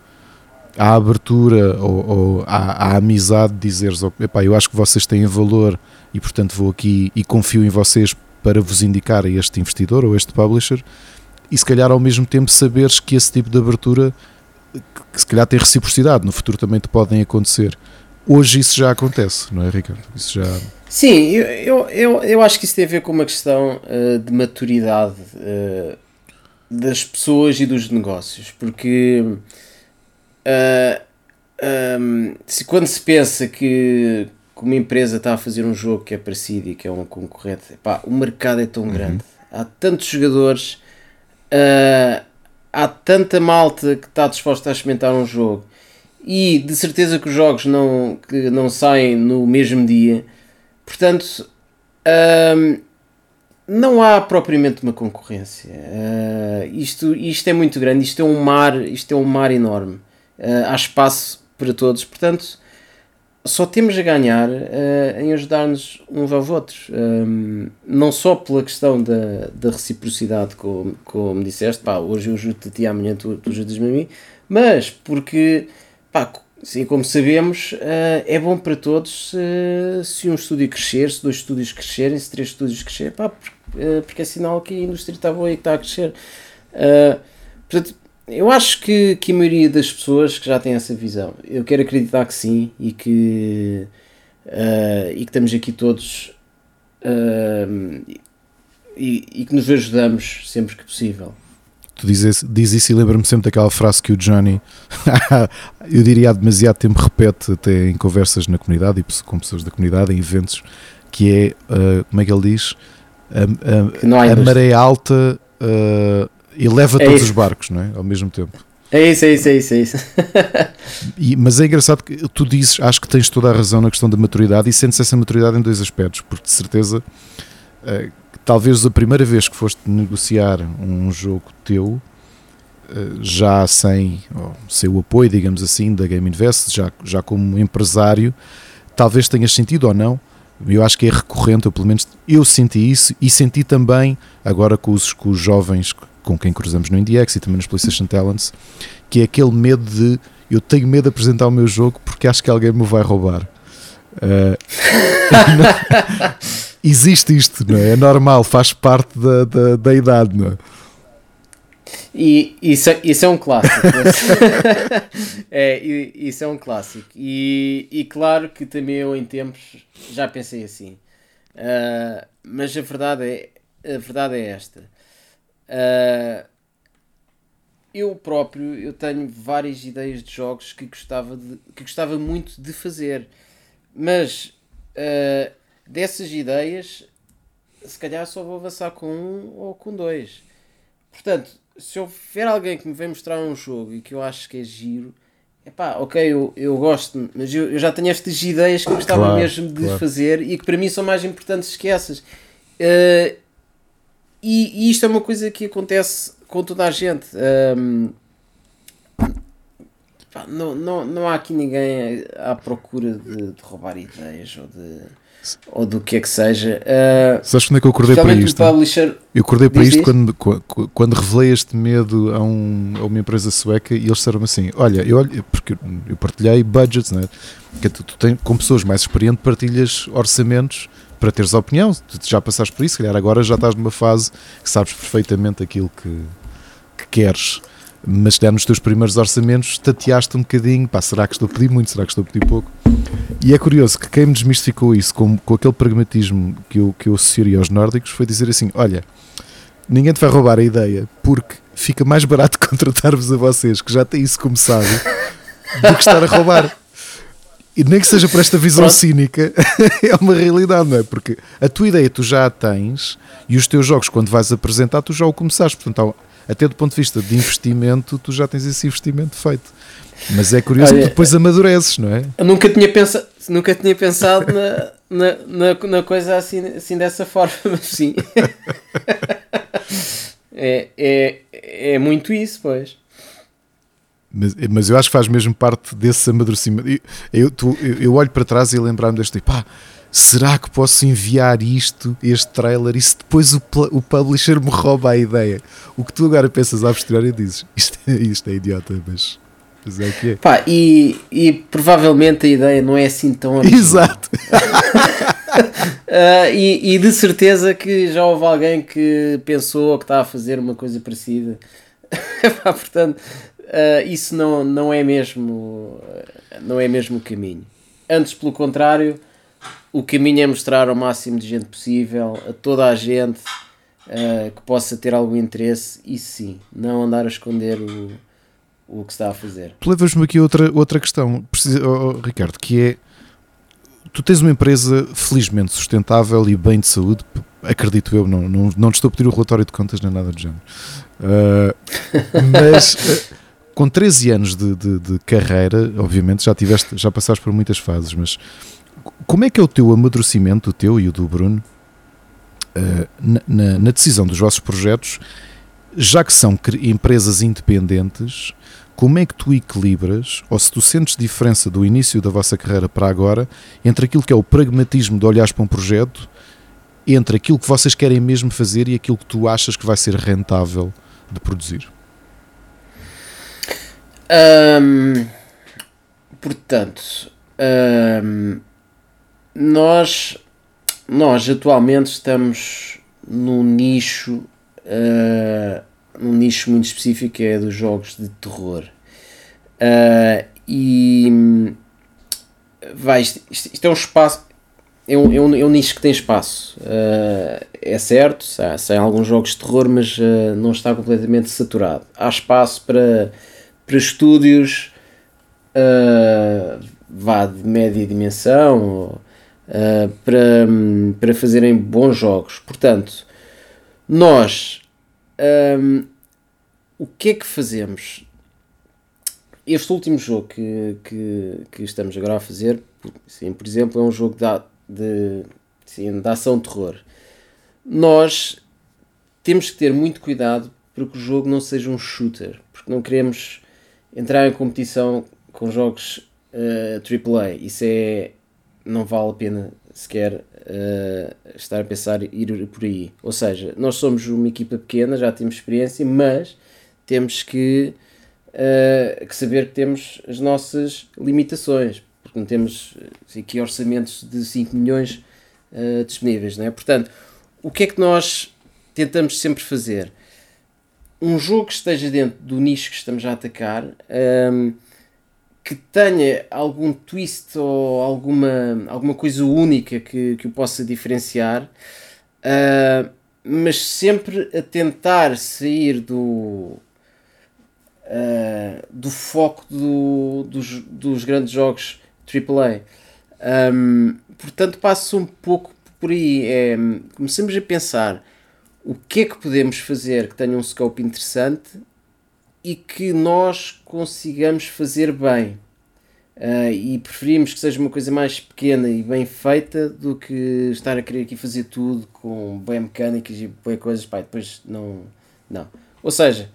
a abertura ou, ou a, a, amizade de dizeres, epá, eu acho que vocês têm valor e portanto vou aqui e confio em vocês para vos indicar a este investidor ou este publisher e se calhar ao mesmo tempo saberes que esse tipo de abertura que se calhar tem reciprocidade, no futuro também te podem acontecer. Hoje isso já acontece, não é, Ricardo? Isso já. Sim, eu, eu, eu acho que isso tem a ver com uma questão uh, de maturidade uh, das pessoas e dos negócios, porque uh, um, ehm, se, quando se pensa que, que, uma empresa está a fazer um jogo que é parecido e que é uma concorrente, epá, o mercado é tão uhum. grande, há tantos jogadores. Uh, há tanta malta que está disposta a experimentar um jogo e de certeza que os jogos não, que não saem no mesmo dia, portanto, hum, não há propriamente uma concorrência. Uh, isto, isto é muito grande, isto é um mar, isto é um mar enorme. Uh, há espaço para todos, portanto, só temos a ganhar uh, em ajudar-nos uns aos outros. Um, não só pela questão da, da reciprocidade, como, como disseste, pá, hoje eu ajudo-te a ti, amanhã tu, tu ajudas-me a mim, mas porque, pá, assim como sabemos, uh, é bom para todos uh, se um estúdio crescer, se dois estúdios crescerem, se três estúdios crescerem, pá, porque, porque é sinal que a indústria está boa e que está a crescer. portanto, eu acho que, que a maioria das pessoas que já tem essa visão, eu quero acreditar que sim e que, uh, e que estamos aqui todos uh, e, e, que nos ajudamos sempre que possível. Tu dizes, diz isso e lembra-me sempre daquela frase que o Johnny, [laughs] eu diria há demasiado tempo, repete até em conversas na comunidade e com pessoas da comunidade, em eventos, que é, uh, como é que ele diz? A, a, a maré alta e leva é todos isso. os barcos, não é? Ao mesmo tempo. É isso, é isso, é isso. É isso. e, mas é engraçado que tu dizes, acho que tens toda a razão na questão da maturidade e sentes essa maturidade em dois aspectos, porque de certeza, uh, talvez a primeira vez que foste negociar um jogo teu, uh, já sem, sem o apoio, digamos assim, da Game Invest, já, já como empresário, talvez tenhas sentido ou não, eu acho que é recorrente, ou pelo menos eu senti isso e senti também agora com os, com os jovens com quem cruzamos no IndieX e também nos PlayStation Talents, que é aquele medo de eu tenho medo de apresentar o meu jogo porque acho que alguém me vai roubar. Uh, [laughs] existe isto, não é? É normal, faz parte da, da, da idade, não é? E isso, é, isso é um clássico. [laughs] é, isso é um clássico. E, e claro que também eu em tempos já pensei assim. Uh, mas a verdade é, a verdade é esta. Uh, eu próprio eu tenho várias ideias de jogos que gostava, de, que gostava muito de fazer, mas uh, dessas ideias se calhar só vou avançar com um ou com dois. Portanto, se houver alguém que me vem mostrar um jogo e que eu acho que é giro, é pá, ok, eu, eu gosto, mas eu, eu já tenho estas ideias que eu gostava claro, mesmo de claro. fazer e que para mim são mais importantes que essas. Uh, e, e, isto é uma coisa que acontece com toda a gente. Um, não, não, não há aqui ninguém à procura de, de roubar ideias ou de. Ou do que é que seja. Uh, Sabes quando é que eu acordei para isto? Publisher... Eu acordei para isto quando, quando, quando, revelei este medo a, um, a uma empresa sueca e eles disseram assim: Olha, eu, porque eu partilhei budgets, né? que tu, tu tem, com pessoas mais experientes partilhas orçamentos para teres opinião. Tu já passaste por isso, se calhar agora já estás numa fase que sabes perfeitamente aquilo que, que queres mas se nos teus primeiros orçamentos, tateaste um bocadinho, pá, será que estou a pedir muito, será que estou a pedir pouco? E é curioso que quem me desmistificou isso com, com aquele pragmatismo que eu, que eu associaria aos nórdicos foi dizer assim: olha, ninguém te vai roubar a ideia, porque fica mais barato [laughs] contratar-vos a vocês, que já têm isso começado, do que estar a roubar. E nem que seja por esta visão Pronto. cínica, [laughs] é uma realidade, não é? Porque a tua ideia tu já a tens e os teus jogos, quando vais apresentar, tu já o começaste. Portanto, até do ponto de vista de investimento, tu já tens esse investimento feito. Mas é curioso Olha, que depois amadureces, não é? Eu nunca tinha, pensa, nunca tinha pensado na, na, na, na, coisa assim, assim dessa forma, [laughs] mas sim. [laughs] é, é, é muito isso, pois. Mas, mas eu acho que faz mesmo parte desse amadurecimento. Eu, eu, tu, eu, eu olho para trás e lembrar-me deste tipo, pá, será que posso enviar isto, este trailer, e se depois o, o publisher me rouba a ideia? O que tu agora pensas à posteriori e dizes, isto é, isto é idiota, mas, mas é o que é. Pá, e, e provavelmente a ideia não é assim tão Exato. uh, [laughs] e, e, de certeza que já houve alguém que pensou que está a fazer uma coisa parecida. [laughs] Portanto, uh, isso não, não é mesmo não é mesmo o caminho. Antes, pelo contrário, o caminho é mostrar ao máximo de gente possível, a toda a gente uh, que possa ter algum interesse, e sim, não andar a esconder o, o que está a fazer. Levas-me aqui outra, outra questão, oh, Ricardo, que é tu tens uma empresa felizmente sustentável e bem de saúde, acredito eu, não, não, não te estou a pedir o relatório de contas nem nada do género. Uh, [laughs] mas uh, com 13 anos de, de, de, carreira, obviamente já tiveste, já passaste por muitas fases, mas como é que é o teu amadurecimento, o teu e o do Bruno, uh, na, na, decisão dos vossos projetos, já que são empresas independentes, como é que tu equilibras, ou se tu sentes diferença do início da vossa carreira para agora, entre aquilo que é o pragmatismo de olhares para um projeto, entre aquilo que vocês querem mesmo fazer e aquilo que tu achas que vai ser rentável de produzir? Um, portanto, um, nós, nós atualmente estamos num nicho, uh, num nicho muito específico que é dos jogos de terror. Uh, e vai, isto, isto, é um espaço, é um, é um, é um nicho que tem espaço. Uh, é certo, há alguns jogos de terror, mas uh, não está completamente saturado. Há espaço para, para estúdios vá de média dimensão uh, para, para fazerem bons jogos. Portanto, nós um, o que é que fazemos? Este último jogo que, que, que estamos agora a fazer, sim, por exemplo, é um jogo de, de, sim, de ação-terror. Nós temos que ter muito cuidado para que o jogo não seja um shooter, porque não queremos entrar em competição com jogos uh, AAA. Isso é, não vale a pena sequer uh, estar a pensar ir por aí. Ou seja, nós somos uma equipa pequena, já temos experiência, mas temos que, uh, que saber que temos as nossas limitações, porque não temos eh, aqui orçamentos de 5 milhões uh, disponíveis. Não é? Portanto, o que é que nós tentamos sempre fazer? Um jogo que esteja dentro do nicho que estamos a atacar. Um, ehm, que tenha algum twist ou alguma, alguma coisa única que, que o possa diferenciar, uh, mas sempre a tentar sair do, uh, do foco do, dos, dos grandes jogos AAA. Um, portanto, passo um pouco por aí. É, começamos a pensar o que é que podemos fazer que tenha um scope interessante e que nós consigamos fazer bem. Uh, e preferimos que seja uma coisa mais pequena e bem feita do que estar a querer aqui fazer tudo com bem mecânicas e bem coisas, pá, depois não. não. Ou seja,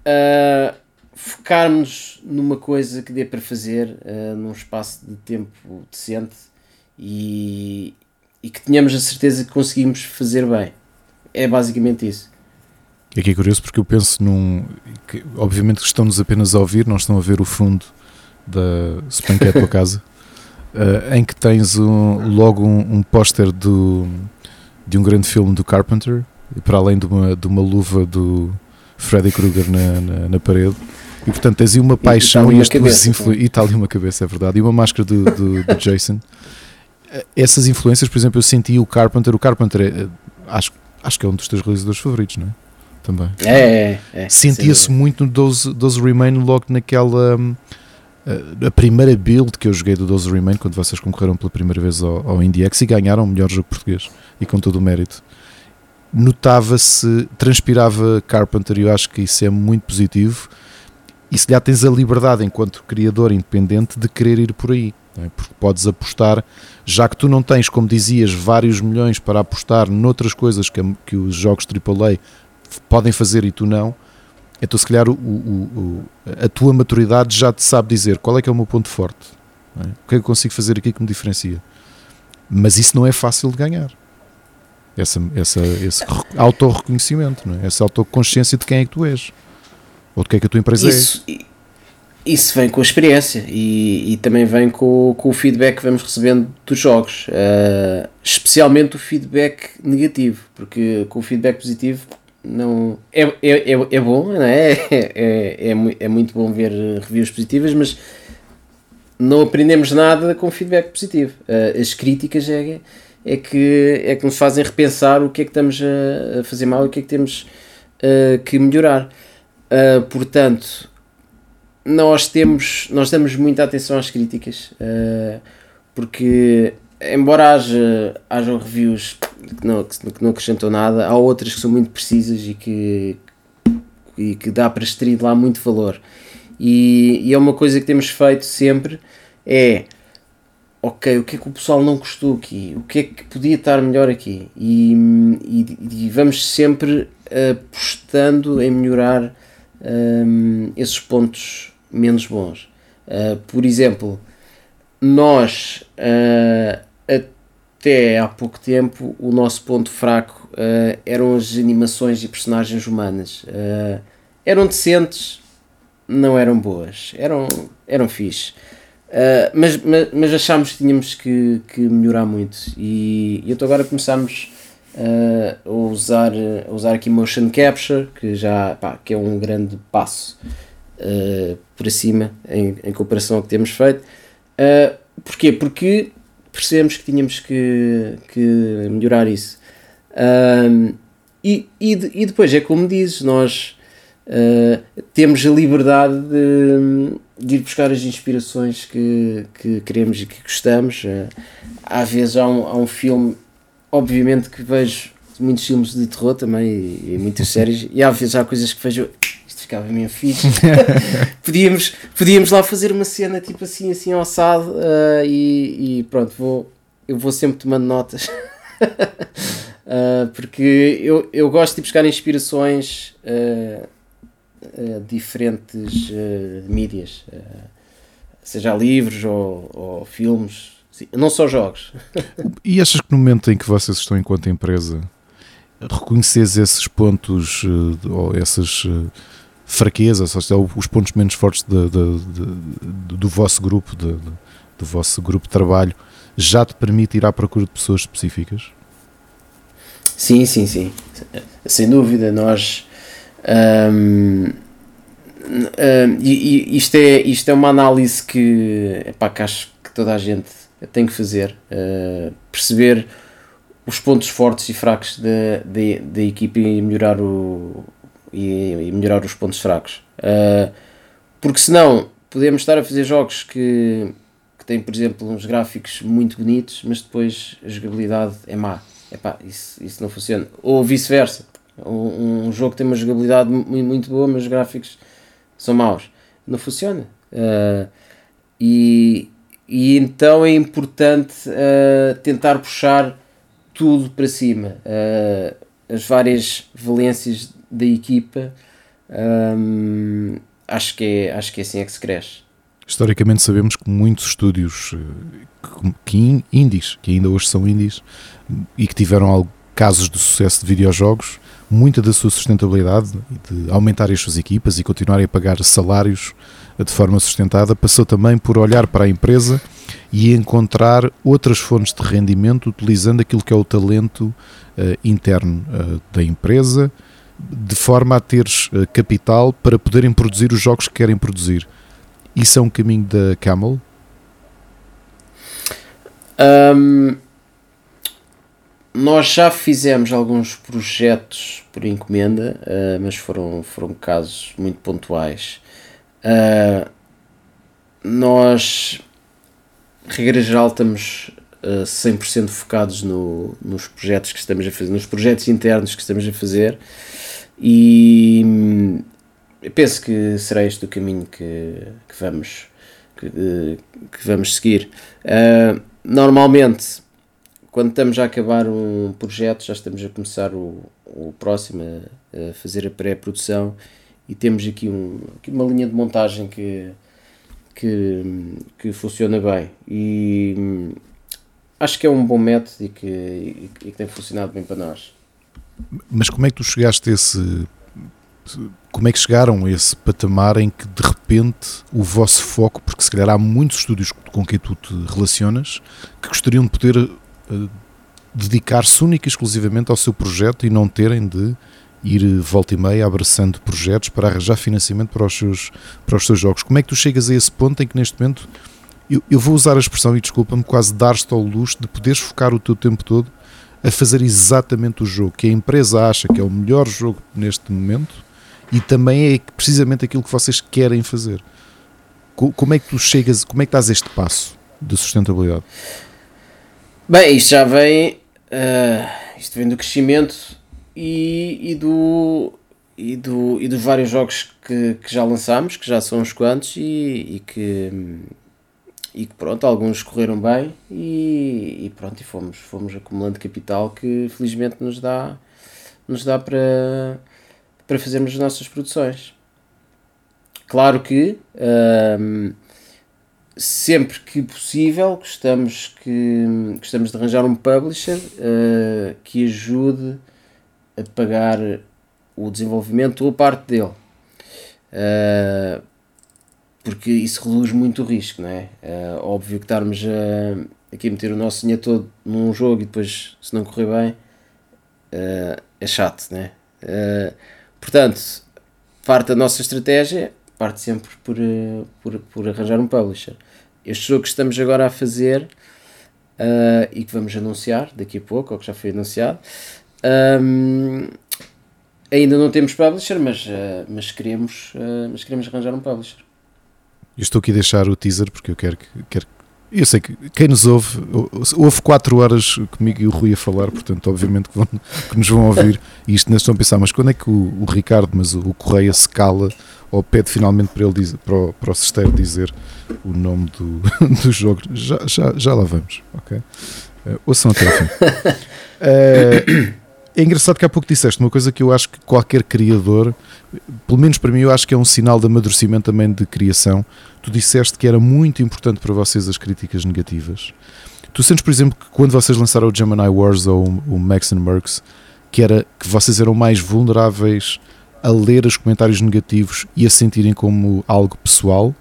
uh, focarmos numa coisa que dê para fazer uh, num espaço de tempo decente e, e que tenhamos a certeza que conseguimos fazer bem. É basicamente isso. E aqui é curioso porque eu penso num. Que, obviamente que estão-nos apenas a ouvir, não estão a ver o fundo da Suponho que é a tua casa, [laughs] uh, em que tens um, logo um, um póster de um grande filme do Carpenter, para além de uma, de uma luva do Freddy Krueger na, na, na parede. E portanto tens aí uma paixão e, e duas influências. E está ali uma cabeça, é verdade. E uma máscara do, do, do, [laughs] Jason. Essas influências, por exemplo, eu senti o Carpenter. O Carpenter é, acho, acho que é um dos teus realizadores favoritos, não é? Também. É, é. é Sentia-se muito no Those, Those Remain logo naquela. Hum, a primeira build que eu joguei do Those Remain quando vocês concorreram pela primeira vez ao, ao IndieX e ganharam o melhor jogo português e com todo o mérito notava-se, transpirava Carpenter e eu acho que isso é muito positivo e se já tens a liberdade enquanto criador independente de querer ir por aí, é? porque podes apostar, já que tu não tens, como dizias, vários milhões para apostar noutras coisas que, que os jogos AAA podem fazer e tu não, então se calhar o, o, o, a tua maturidade já te sabe dizer qual é que é o meu ponto forte, é? o que é que eu consigo fazer aqui que me diferencia. Mas isso não é fácil de ganhar. Essa, essa, esse autorreconhecimento, não é? essa autoconsciência de quem é que tu és ou de que é que a tua empresa isso, é. Isso vem com a experiência e, e também vem com, com o feedback que vamos recebendo dos jogos, uh, especialmente o feedback negativo, porque com o feedback positivo não é, é, é, é bom, não é? [laughs] É, é, é, muito bom ver reviews positivas, mas não aprendemos nada com feedback positivo. Uh, as críticas é, é, que, é que nos fazem repensar o que é que estamos a, fazer mal e o que é que temos uh, que melhorar. Portanto, nós temos, nós damos muita atenção às críticas, porque embora haja, haja reviews que não, que não acrescentam nada, há outras que são muito precisas e que, e que dá para extrair lá muito valor. E, e é uma coisa que temos feito sempre, é ok, o que é que o pessoal não gostou aqui? O que é que podia estar melhor aqui? E, e, e vamos sempre apostando em melhorar um, esses pontos menos bons. Uh, por exemplo, nós uh, até há pouco tempo o nosso ponto fraco uh, eram as animações e personagens humanas. eram decentes, não eram boas, eram, eram fixe. mas, mas, mas achámos que tínhamos que, que melhorar muito e, e então agora começámos uh, a, usar, a usar aqui motion capture, que já pá, que é um grande passo uh, para cima em, em comparação ao que temos feito. Uh, porquê? Porque percebemos que tínhamos que, que melhorar isso. Uh, e, e, e, depois é como dizes, nós uh, temos a liberdade de, de, ir buscar as inspirações que, que queremos e que gostamos. Uh, às vezes há um, há um filme obviamente que vejo muitos filmes de terror também e, e muitas séries e às vezes há coisas que vejo ficava meio fixe [laughs] podíamos, podíamos lá fazer uma cena tipo assim assim alçado uh, e, e, pronto vou, eu vou sempre tomando notas uh, [laughs] porque eu, eu gosto de buscar inspirações uh, diferentes mídias seja livros ou, ou filmes Sim, não só jogos. e achas que no momento em que vocês estão enquanto empresa, reconheces esses pontos ou essas fraquezas, ou seja, os pontos menos fortes de, de, de, do vosso grupo, do vosso grupo de trabalho, já te permite ir à procura de pessoas específicas? Sim, sim, sim. Sem dúvida, nós. Hum, hum, isto, é, isto é uma análise que, epá, que acho que toda a gente tem que fazer. Uh, perceber os pontos fortes e fracos da, da, da equipa e melhorar, o, e, e melhorar os pontos fracos. Uh, porque senão podemos estar a fazer jogos que, que têm, por exemplo, uns gráficos muito bonitos, mas depois a jogabilidade é má. Epá, isso, isso não funciona. Ou vice-versa. Um, um, jogo tem uma jogabilidade muito boa, mas os gráficos são maus. Não funciona. Uh, e, e então é importante uh, tentar puxar tudo para cima. Uh, as várias valências da equipa, um, acho, que é, acho que é assim é que se cresce. Historicamente sabemos que muitos estúdios que indies, que ainda hoje são indies, e que tiveram casos de sucesso de videojogos, muita da sua sustentabilidade de aumentar as suas equipas e continuarem a pagar salários de forma sustentada, passou também por olhar para a empresa e encontrar outras fontes de rendimento utilizando aquilo que é o talento uh, interno uh, da empresa, de forma a teres uh, capital para poderem produzir os jogos que querem produzir. Isso é um caminho da Camel? Um, nós já fizemos alguns projetos por encomenda, uh, mas foram, foram casos muito pontuais. Uh, nós, regra geral, estamos uh, 100% focados no, nos projetos que estamos a fazer, nos projetos internos que estamos a fazer e hum, penso que será este o caminho que, que vamos, que, que vamos seguir. Uh, normalmente, quando estamos a acabar um projeto, já estamos a começar o, o próximo, a, a fazer a pré-produção e temos aqui, um, aqui uma linha de montagem que, que, que funciona bem e hum, acho que é um bom método e que, e que tem funcionado bem para nós. Mas como é que tu chegaste a esse como é que chegaram a esse patamar em que de repente o vosso foco, porque se calhar há muitos estúdios com quem tu te relacionas que gostariam de poder uh, dedicar-se única e exclusivamente ao seu projeto e não terem de ir volta e meia abraçando projetos para arranjar financiamento para os seus, para os seus jogos. Como é que tu chegas a esse ponto em que neste momento eu, eu vou usar a expressão e desculpa-me, quase dar-te ao luxo de poderes focar o teu tempo todo a fazer exatamente o jogo que a empresa acha que é o melhor jogo neste momento e também é precisamente aquilo que vocês querem fazer. Como é que tu chegas, como é que dás este passo de sustentabilidade? Bem, isto já vem, uh, isto vem do crescimento e, e, do, e, do, e dos vários jogos que, que já lançámos, que já são uns quantos e, e que e que pronto, alguns correram bem e, e, pronto, e fomos, fomos acumulando capital que felizmente nos dá, nos dá para, para fazermos as nossas produções. Claro que um, sempre que possível gostamos, que, gostamos de arranjar um publisher uh, que ajude a pagar o desenvolvimento ou parte dele. Uh, porque isso reduz muito o risco, não é? Uh, óbvio que estarmos a, aqui a meter o nosso dinheiro todo num jogo e depois, se não correr bem, uh, é chato, não é? Uh, Portanto, parte da nossa estratégia parte sempre por, eh, por, por arranjar um publisher. Este jogo que estamos agora a fazer uh, e que vamos anunciar daqui a pouco, ou que já foi anunciado, um, ainda não temos publisher, mas, uh, mas, queremos, uh, mas queremos arranjar um publisher. Eu estou aqui a deixar o teaser porque eu quero que, quero eu sei que quem nos ouve, houve 4 horas comigo e o Rui a falar, portanto, obviamente que, vão, que nos vão ouvir e isto não estão a pensar, mas quando é que o, o Ricardo, mas o, o, Correia se cala ou pede finalmente para ele dizer, para o, para o Cesteiro dizer o nome do, [laughs] do jogo? Já, já, já lá vamos, ok? Uh, ouçam até ao fim. Uh, [coughs] é engraçado que há pouco disseste uma coisa que eu acho que qualquer criador, pelo menos para mim, eu acho que é um sinal de amadurecimento também de criação tu disseste que era muito importante para vocês as críticas negativas. Tu sentes, por exemplo, que quando vocês lançaram o Gemini Wars ou o Max and Mercs, que, era, que vocês eram mais vulneráveis a ler os comentários negativos e a sentirem como algo pessoal?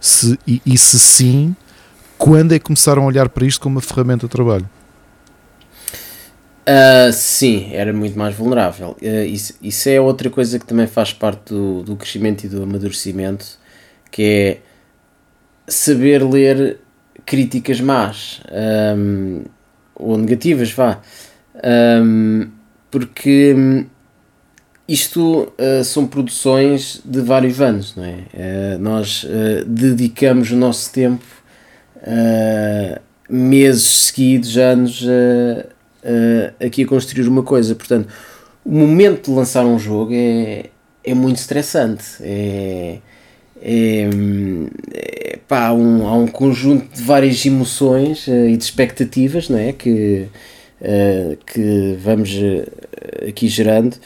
Se, e, e se sim, quando é que começaram a olhar para isto como uma ferramenta de trabalho? Uh, sim, era muito mais vulnerável. Uh, isso, isso, é outra coisa que também faz parte do, do crescimento e do amadurecimento, que é saber ler críticas más um, ou negativas, vá. Um, porque isto uh, são produções de vários anos, não é? Nós dedicamos o nosso tempo, meses seguidos, anos, aqui a construir uma coisa. Portanto, o momento de lançar um jogo é, é muito estressante. É, é, é, pá, um, há um conjunto de várias emoções uh, e de expectativas não é? que, uh, que vamos uh, aqui gerando.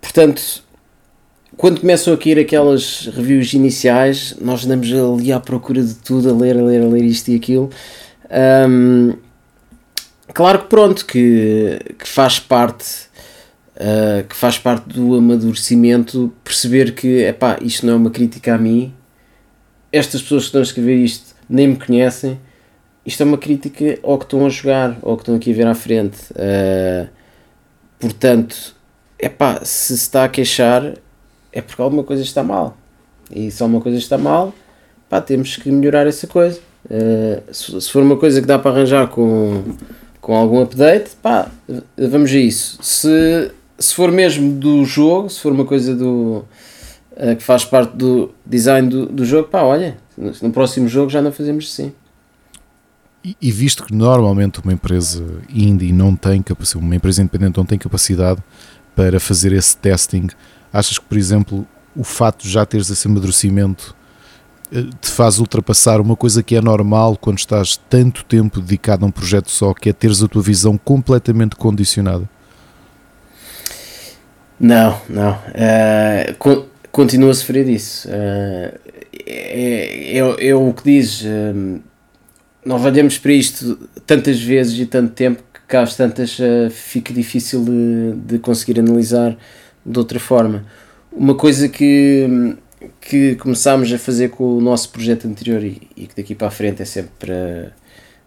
Portanto, quando começam a cair aquelas reviews iniciais, nós andamos ali à procura de tudo, a ler, a ler, a ler isto e aquilo. Um, claro que pronto, que, que faz parte. Uh, que faz parte do amadurecimento perceber que epá, isto não é uma crítica a mim, estas pessoas que estão a escrever isto nem me conhecem, isto é uma crítica ao que estão a jogar, ou que estão aqui a ver à frente. Uh, portanto, epá, se se está a queixar, é porque alguma coisa está mal. E se alguma coisa está mal, pá, temos que melhorar essa coisa. Uh, se, se, for uma coisa que dá para arranjar com, com algum update, pá, vamos a isso. Se, se for mesmo do jogo, se for uma coisa do uh, que faz parte do design do, do jogo, pá, olha, no próximo jogo já não fazemos assim. E, e visto que normalmente uma empresa indie não tem capacidade, uma empresa independente não tem capacidade para fazer esse testing, achas que, por exemplo, o fato de já teres esse amadurecimento te faz ultrapassar uma coisa que é normal quando estás tanto tempo dedicado a um projeto só, que é teres a tua visão completamente condicionada? Não, não. Uh, continuo a sofrer disso. Uh, é, é, é, o que diz. Um, nós olhamos para isto tantas vezes e tanto tempo que caso tantas uh, fica difícil de, de conseguir analisar de outra forma. Uma coisa que, que começámos a fazer com o nosso projeto anterior e, e que daqui para a frente é sempre para,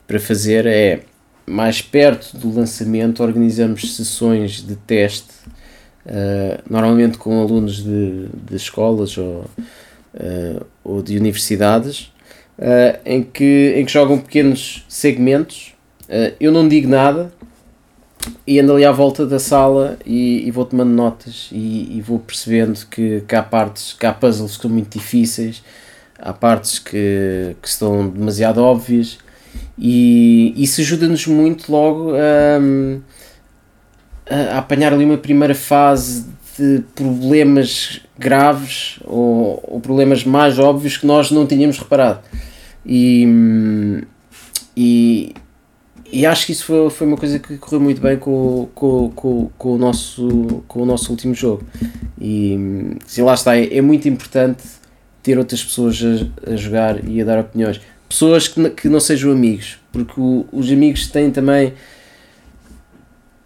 para fazer é mais perto do lançamento organizamos sessões de teste uh, normalmente com alunos de, de escolas ou, uh, ou de universidades uh, em, que, em que jogam pequenos segmentos. Eu não digo nada e ando ali à volta da sala e, e vou tomando notas e, e, vou percebendo que, que há partes, que há puzzles que são muito difíceis, há partes que, que estão demasiado óbvias e isso ajuda-nos muito logo a, a, apanhar ali uma primeira fase de problemas graves ou, ou problemas mais óbvios que nós não tínhamos reparado. E, e, e acho que isso foi, foi uma coisa que correu muito bem com, com, com, com, o, nosso, com o nosso último jogo. E se lá está, é, é, muito importante ter outras pessoas a, a, jogar e a dar opiniões. Pessoas que, que não sejam amigos, porque o, os amigos têm também.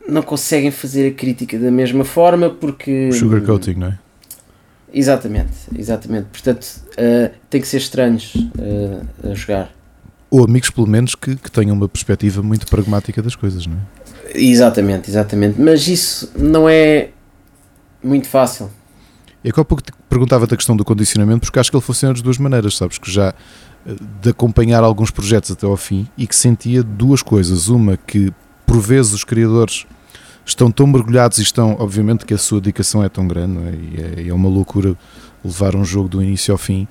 não conseguem fazer a crítica da mesma forma porque. Sugarcoating, não é? Exatamente, exatamente. Portanto, uh, tem que ser estranhos uh, a jogar ou amigos pelo menos que, que tenham uma perspectiva muito pragmática das coisas, não é? Exatamente, exatamente. Mas isso não é muito fácil. E há pouco perguntava-te a questão do condicionamento, porque acho que ele funciona de duas maneiras, sabes? Que já eh, de acompanhar alguns projetos até ao fim e que sentia duas coisas. Uma, que por vezes os criadores estão tão mergulhados e estão, obviamente, que a sua dedicação é tão grande, é? E é, é uma loucura levar um jogo do início ao fim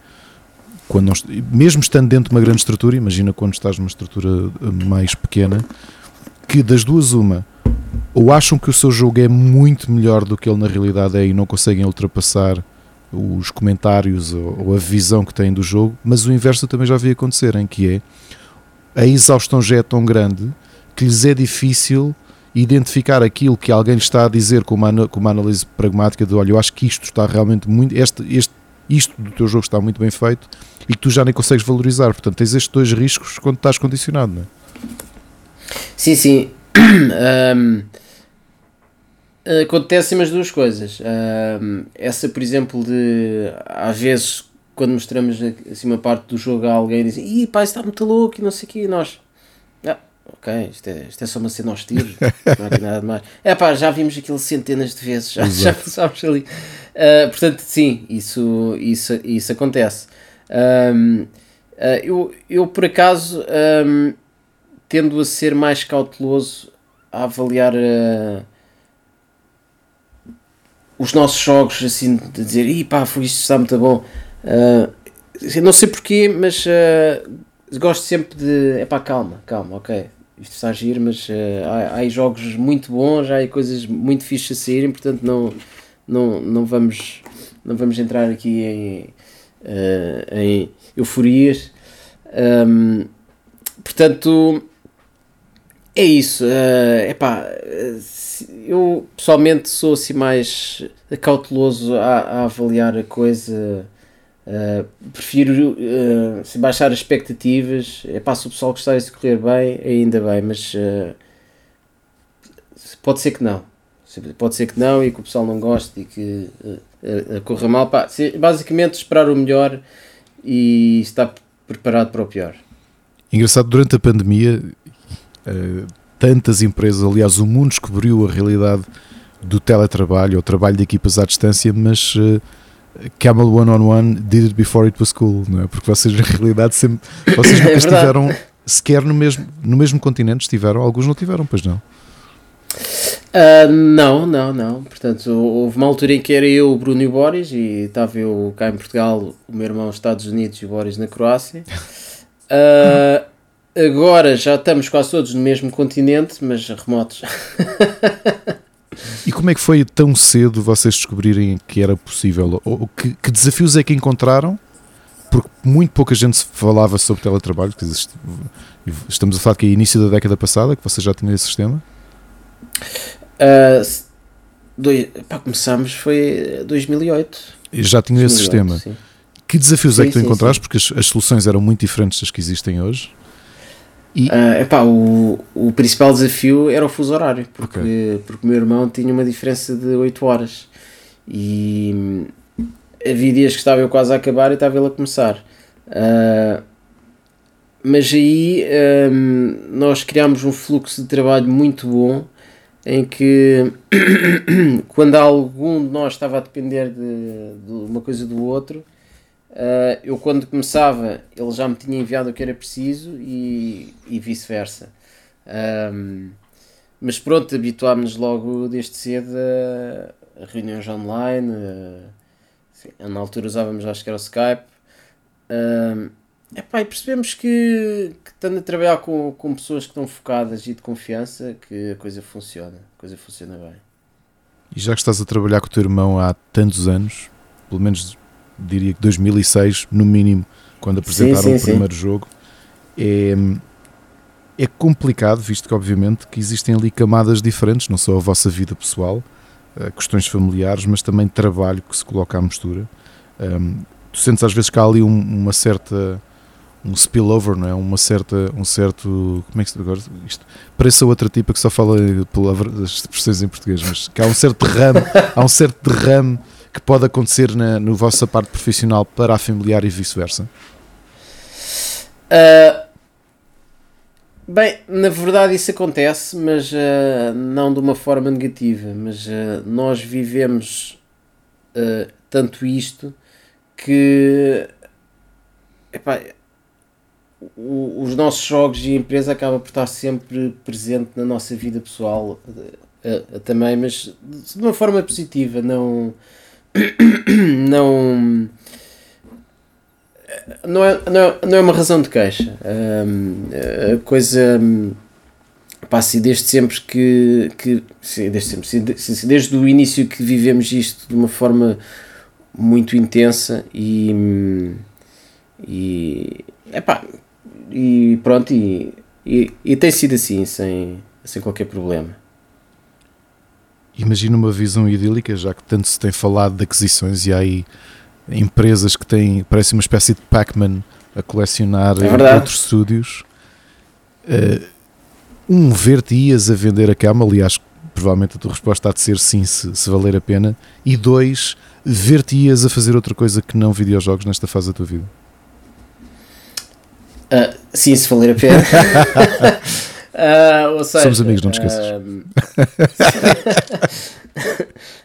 quando nós, mesmo estando dentro de uma grande estrutura, imagina quando estás numa estrutura eh, mais pequena, que das duas uma, ou acham que o seu jogo é muito melhor do que ele na realidade é e não conseguem ultrapassar os comentários ou, ou a visão que têm do jogo, mas o inverso também já vi acontecer, em que é a exaustão já é tão grande que lhes é difícil identificar aquilo que alguém está a dizer com uma, com uma análise pragmática de olha, eu acho que isto está realmente muito, este, este isto do teu jogo está muito bem feito e que tu já nem consegues valorizar. Portanto, tens estes dois riscos quando estás condicionado, não é? Sim, sim. [clears throat] um, acontecem as duas coisas. Um, essa, por exemplo, de às vezes quando mostramos assim uma parte do jogo a alguém dizem ih pá, isso está muito louco e não sei o que, e nós ok, isto é, isto é só uma cena aos tiros, não há nada mais. É pá, já vimos aquilo centenas de vezes, já, já passámos ali. Uh, portanto, sim, isso, isso, isso acontece. Um, uh, ah, eu, eu, por acaso, um, tendo a ser mais cauteloso a avaliar uh, os nossos jogos, assim, de dizer, pá, foi isto está muito bom. não sei porquê, mas gosto sempre de. É pá, calma, calma, ok. Isto está a agir, mas uh, há, há jogos muito bons, há coisas muito fixas a saírem, portanto não, não, não, vamos, não vamos entrar aqui em, uh, em euforias. Um, portanto, É isso. Uh, epá, eu pessoalmente sou assim mais cauteloso a, a avaliar a coisa. Uh, prefiro uh, baixar as expectativas. Epá, se o pessoal gostar de correr bem, ainda bem, mas uh, pode ser que não. Pode ser que não e que o pessoal não goste e que corra mal. Pá, basicamente, esperar o melhor e estar preparado para o pior. Engraçado, durante a pandemia, tantas empresas, aliás, o mundo descobriu a realidade do teletrabalho, ou trabalho de equipas à distância, mas Camel One on One did it before it was cool, não é? Porque vocês, na realidade, sempre, vocês [laughs] nunca é estiveram sequer no mesmo, no mesmo continente, estiveram, alguns não tiveram, pois não. Uh, não, não, não. Portanto, houve uma altura em que era eu, o Bruno e o Boris, e estava eu cá em Portugal, o meu irmão nos Estados Unidos e o Boris na Croácia. Uh, [laughs] agora já estamos quase todos no mesmo continente, mas remotos. [laughs] como é que foi tão cedo vocês descobrirem que era possível? Ou que, que desafios é que encontraram? Porque muito pouca gente falava sobre teletrabalho. Estamos a falar que é início da década passada, que você já tinha esse sistema. Uh, dois, pá, começamos foi 2008. Eu já tinha 2008, esse sistema. Sim. Que desafios sim, é que tu sim, encontraste? Porque as, as, soluções eram muito diferentes das que existem hoje. E... Uh, epá, o, o principal desafio era o fuso horário, porque, okay. porque o meu irmão tinha uma diferença de 8 horas e havia dias que estava eu quase a acabar e estava ele a começar. Uh, mas aí um, nós criámos um fluxo de trabalho muito bom em que [coughs] quando algum de nós estava a depender de, de uma coisa do outro, uh, eu quando começava ele já me tinha enviado o que era preciso e, e vice-versa. Um, mas pronto, habituámos-nos logo desde cedo a, reuniões online, a, na altura usávamos acho que era o Skype. Um, Epá, e percebemos que, que estando a trabalhar com, com pessoas que estão focadas e de confiança, que a coisa funciona, a coisa funciona bem. E já que estás a trabalhar com o teu irmão há tantos anos, pelo menos diria que 2006, no mínimo, quando apresentaram sim, sim, o primeiro sim. jogo, é, é complicado, visto que obviamente que existem ali camadas diferentes, não só a vossa vida pessoal, eh, questões familiares, mas também trabalho que se coloca à mistura. Um, tu sentes às vezes que há ali um, uma certa um spillover, não é? Uma certa, um certo, como é que se agora isto? Parece a outra tipa que só fala palavras, expressões em português, mas que há um certo derrame, [laughs] há um certo derrame que pode acontecer na no vossa parte profissional para a familiar e vice-versa. Uh, bem, na verdade isso acontece, mas uh, não de uma forma negativa, mas uh, nós vivemos tanto isto que epá, o, os nossos jogos e a empresa acaba por estar sempre presente na nossa vida pessoal também, mas de uma forma positiva, não não não é, não, é, não é uma razão de queixa. Um, a coisa passa desde sempre que, que desde sempre, sim, desde o início que vivemos isto de uma forma muito intensa e e epá, e pronto, e, e, e, tem sido assim, sem, sem qualquer problema. Imagina uma visão idílica, já que tanto se tem falado de aquisições e há aí empresas que têm, parece uma espécie de Pac-Man a colecionar é outros estúdios. Uh, um, ver-te ias a vender a cama, aliás, provavelmente a tua resposta há de ser sim, se, se valer a pena. E dois, ver-te ias a fazer outra coisa que não videojogos nesta fase da tua vida. Uh, sim, se valer a pena. [laughs] uh, seja, Somos amigos, não te esqueças.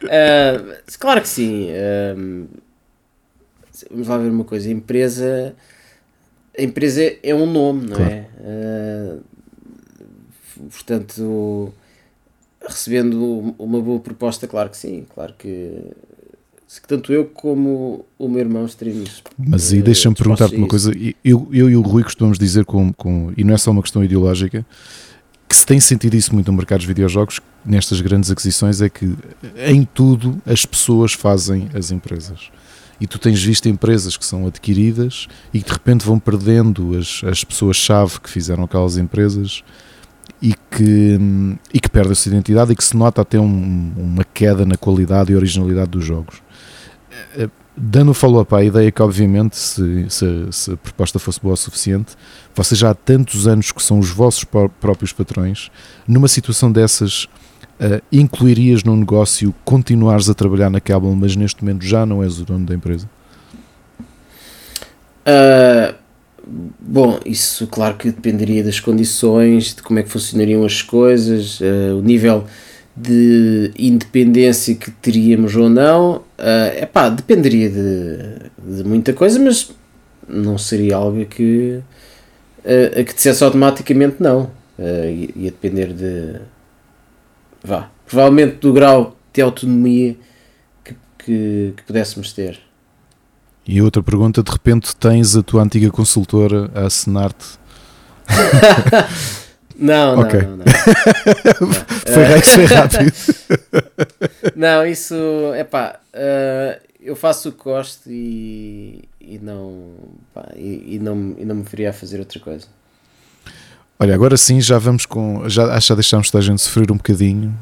Uh, [laughs] claro que sim. vamos lá ver uma coisa. A empresa, a empresa é um nome, não claro. é? portanto, recebendo uma boa proposta, claro que sim. Claro que tanto eu como o meu irmão estaríamos. Mas aí deixa-me perguntar-te uma coisa. Eu, eu e o Rui costumamos dizer, com, com, e não é só uma questão ideológica, que se tem sentido isso muito no mercado dos videojogos, nestas grandes aquisições, é que em tudo as pessoas fazem as empresas. E tu tens visto empresas que são adquiridas e que de repente vão perdendo as, as pessoas-chave que fizeram aquelas empresas e que, e que perde a sua identidade e que se nota até um, uma queda na qualidade e originalidade dos jogos. Dando follow-up à ideia que, obviamente, se, se, se, a proposta fosse boa o suficiente, vocês já há tantos anos que são os vossos próprios patrões, numa situação dessas, uh, incluirias no negócio continuares a trabalhar na Cable, mas neste momento já não és o dono da empresa? Uh, bom, isso claro que dependeria das condições, de como é que funcionariam as coisas, uh, o nível de independência que teríamos ou não, é uh, pá, dependeria de, de, muita coisa, mas não seria algo que, uh, que dissesse automaticamente não. Uh, ia, ia depender de. Vá, provavelmente do grau de autonomia que, que, que pudéssemos ter. E outra pergunta: de repente tens a tua antiga consultora a assinar-te [laughs] Não, não, okay. não, não. foi, [laughs] foi rápido. [laughs] não, isso é pá. Uh, eu faço o que gosto e, e, não, pá, e, e, não, e não me viria a fazer outra coisa. Olha, agora sim já vamos com. Já, acho que já deixámos a gente sofrer um bocadinho.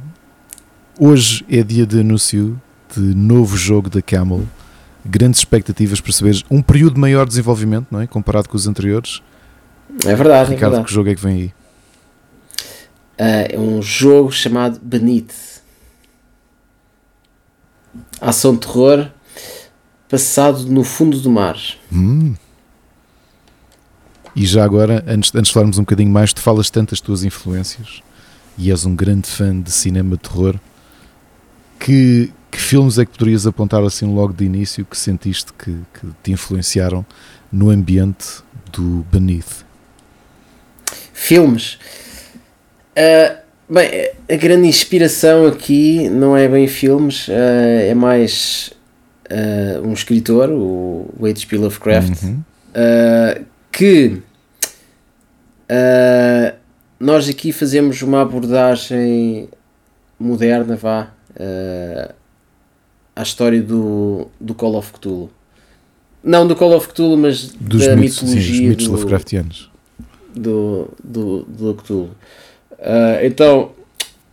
Hoje é dia de anúncio de novo jogo da Camel. Grandes expectativas para saber um período maior de desenvolvimento, não é? Comparado com os anteriores. É verdade, Ricardo, é verdade. que jogo é que vem aí? Uh, é um jogo chamado Beneath. Ação terror passado no fundo do mar. Hum. E já agora, antes, antes de falarmos um bocadinho mais, tu falas tantas tuas influências e és um grande fã de cinema terror. Que, que filmes é que poderias apontar assim logo de início que sentiste que, que te influenciaram no ambiente do Beneath? Filmes. Uh, bem, a grande inspiração aqui não é bem filmes, uh, é mais uh, um escritor, o H.P. Lovecraft, uhum. que nós aqui fazemos uma abordagem moderna, vá, à história do, do Call of Cthulhu. Não do Call of Cthulhu, mas Dos da mitos, mitologia. Sim, mitos do, Lovecraftianos. Do, do, do Cthulhu. Uh, então,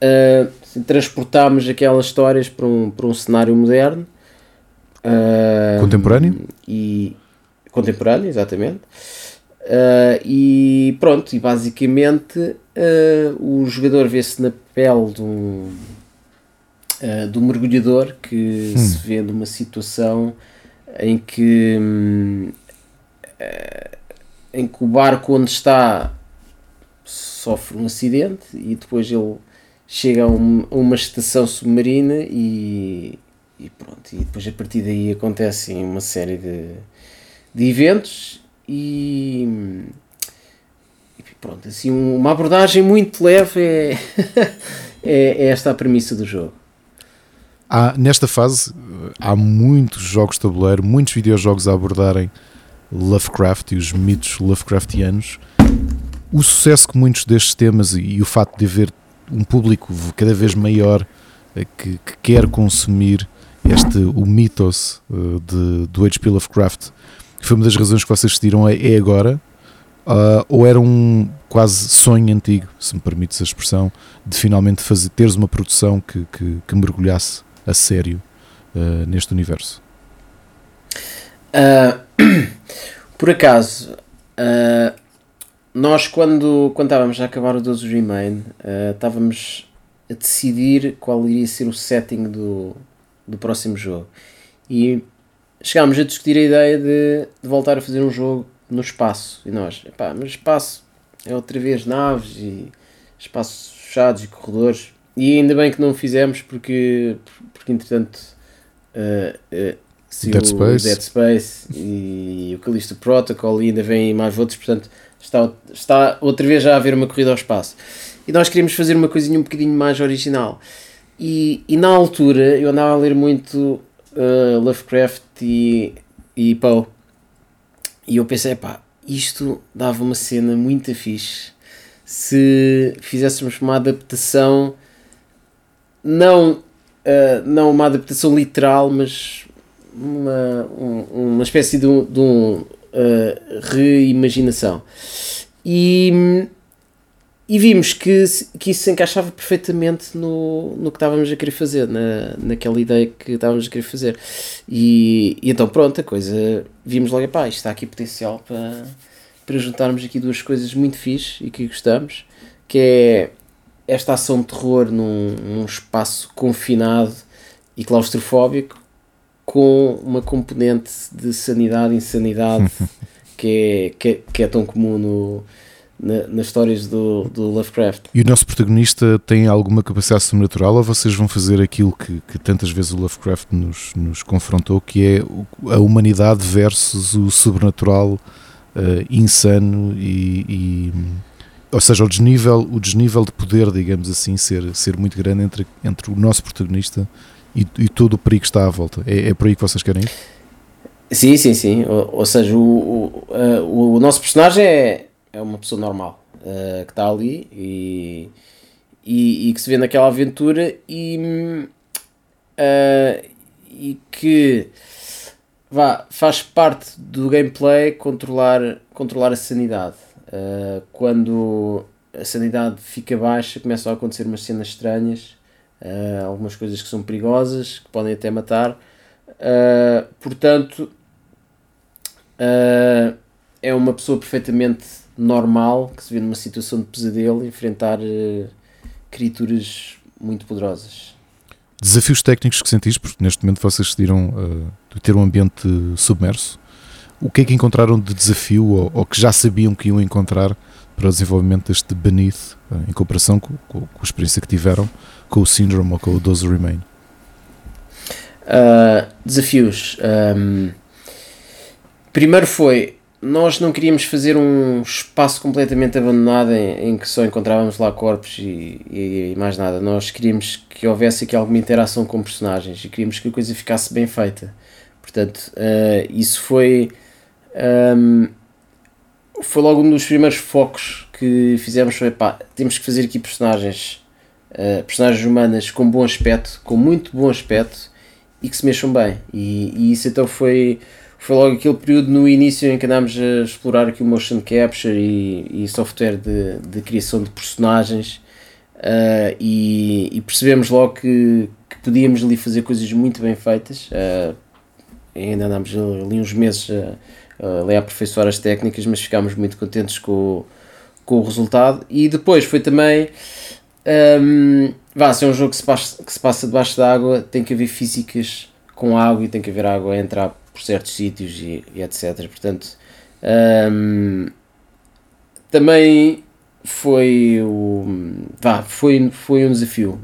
uh, transportámos aquelas histórias para um, para um cenário moderno. Uh, contemporâneo? E, contemporâneo, exatamente. E pronto, e basicamente o jogador vê-se na pele de um, do mergulhador que hum. se vê numa situação em que, hum, em que o barco onde está sofre um acidente e depois ele chega a, um, uma estação submarina e, e, pronto, e depois a partir daí acontecem uma série de, de eventos e, e pronto, assim uma abordagem muito leve é, [laughs] é, é esta a premissa do jogo. Há, nesta fase há muitos jogos de tabuleiro, muitos videojogos a abordarem Lovecraft e os mitos Lovecraftianos o sucesso que muitos destes temas e, e o facto de haver um público cada vez maior eh, que, que quer consumir este, o mitos uh, de, do H.P. Lovecraft, que foi uma das razões que vocês decidiram é, é agora, uh, ou era um quase sonho antigo, se me permites a expressão, de finalmente fazer, teres uma produção que, que, que mergulhasse a sério uh, neste universo? [clears throat] por acaso, nós quando, quando estávamos a acabar o 12 Remain, uh, estávamos a decidir qual iria ser o setting do, do próximo jogo. E chegámos a discutir a ideia de, de voltar a fazer um jogo no espaço. E nós, epá, mas espaço é outra vez naves e espaços fechados e corredores. E ainda bem que não fizemos porque, porque entretanto, uh, uh, Dead Space. Dead Space e o Callisto Protocol e ainda vem mais outros, portanto está, está outra vez já a haver uma corrida ao espaço. E nós queríamos fazer uma coisinha um bocadinho mais original. E, e na altura eu andava a ler muito uh, Lovecraft e, e Poe. E eu pensei, pá, isto dava uma cena muito fixe se fizéssemos uma adaptação, não, uh, não uma adaptação literal, mas uma, um, uma espécie de de um uh, reimaginação. E, e vimos que, que isso se encaixava perfeitamente no, no que estávamos a querer fazer, na, naquela ideia que estávamos a querer fazer. E, e então, pronto, a coisa, vimos logo, pá, isto está aqui potencial para, para juntarmos aqui duas coisas muito fixe e que gostamos, que é esta ação de terror num, num espaço confinado e claustrofóbico com uma componente de sanidade e insanidade [laughs] que, é, que, é, que é tão comum no, na, nas histórias do, do Lovecraft. E o nosso protagonista tem alguma capacidade sobrenatural ou vocês vão fazer aquilo que, que tantas vezes o Lovecraft nos, nos confrontou, que é a humanidade versus o sobrenatural uh, insano e, e, ou seja, o desnível, o desnível de poder, digamos assim, ser, ser muito grande entre, entre o nosso protagonista e, e todo o perigo está à volta. É, é por aí que vocês querem ir? Sim, sim, sim. Ou, ou seja, o, o, uh, o nosso personagem é, é uma pessoa normal uh, que está ali e, e, e, que se vê naquela aventura e, uh, e que vá, faz parte do gameplay controlar, controlar a sanidade. quando a sanidade fica baixa, começam a acontecer umas cenas estranhas uh, algumas coisas que são perigosas, que podem até matar. Uh, portanto, uh, é uma pessoa perfeitamente normal que se vê numa situação de pesadelo enfrentar criaturas muito poderosas. Desafios técnicos que sentis, porque neste momento vocês decidiram ter um ambiente submerso. O que é que encontraram de desafio ou, ou que já sabiam que iam encontrar para o desenvolvimento deste Beneath, em comparação com, com, com a experiência que tiveram com o Syndrome ou com o Doze Remain? Uh, desafios. Um, primeiro foi, nós não queríamos fazer um espaço completamente abandonado em, em que só encontrávamos lá corpos e, e, e, mais nada. Nós queríamos que houvesse aqui alguma interação com personagens e queríamos que a coisa ficasse bem feita. Portanto, uh, isso foi. Um, foi logo um dos primeiros focos que fizemos. Foi pá, temos que fazer aqui personagens uh, personagens humanas com bom aspecto, com muito bom aspecto e que se mexam bem. E, e, isso então foi, foi logo aquele período no início em que andámos a explorar aqui o motion capture e, e software de, de criação de personagens uh, e, e, percebemos logo que, que, podíamos ali fazer coisas muito bem feitas. Uh, ainda andámos ali uns meses a, a, a aperfeiçoar as técnicas, mas ficámos muito contentes com, com o resultado. E depois foi também um, vá, se é um jogo que se, passa, que se passa debaixo d'água, tem que haver físicas com água e tem que haver água a entrar por certos sítios e, e etc. Portanto, um, também foi o vá, foi, foi um desafio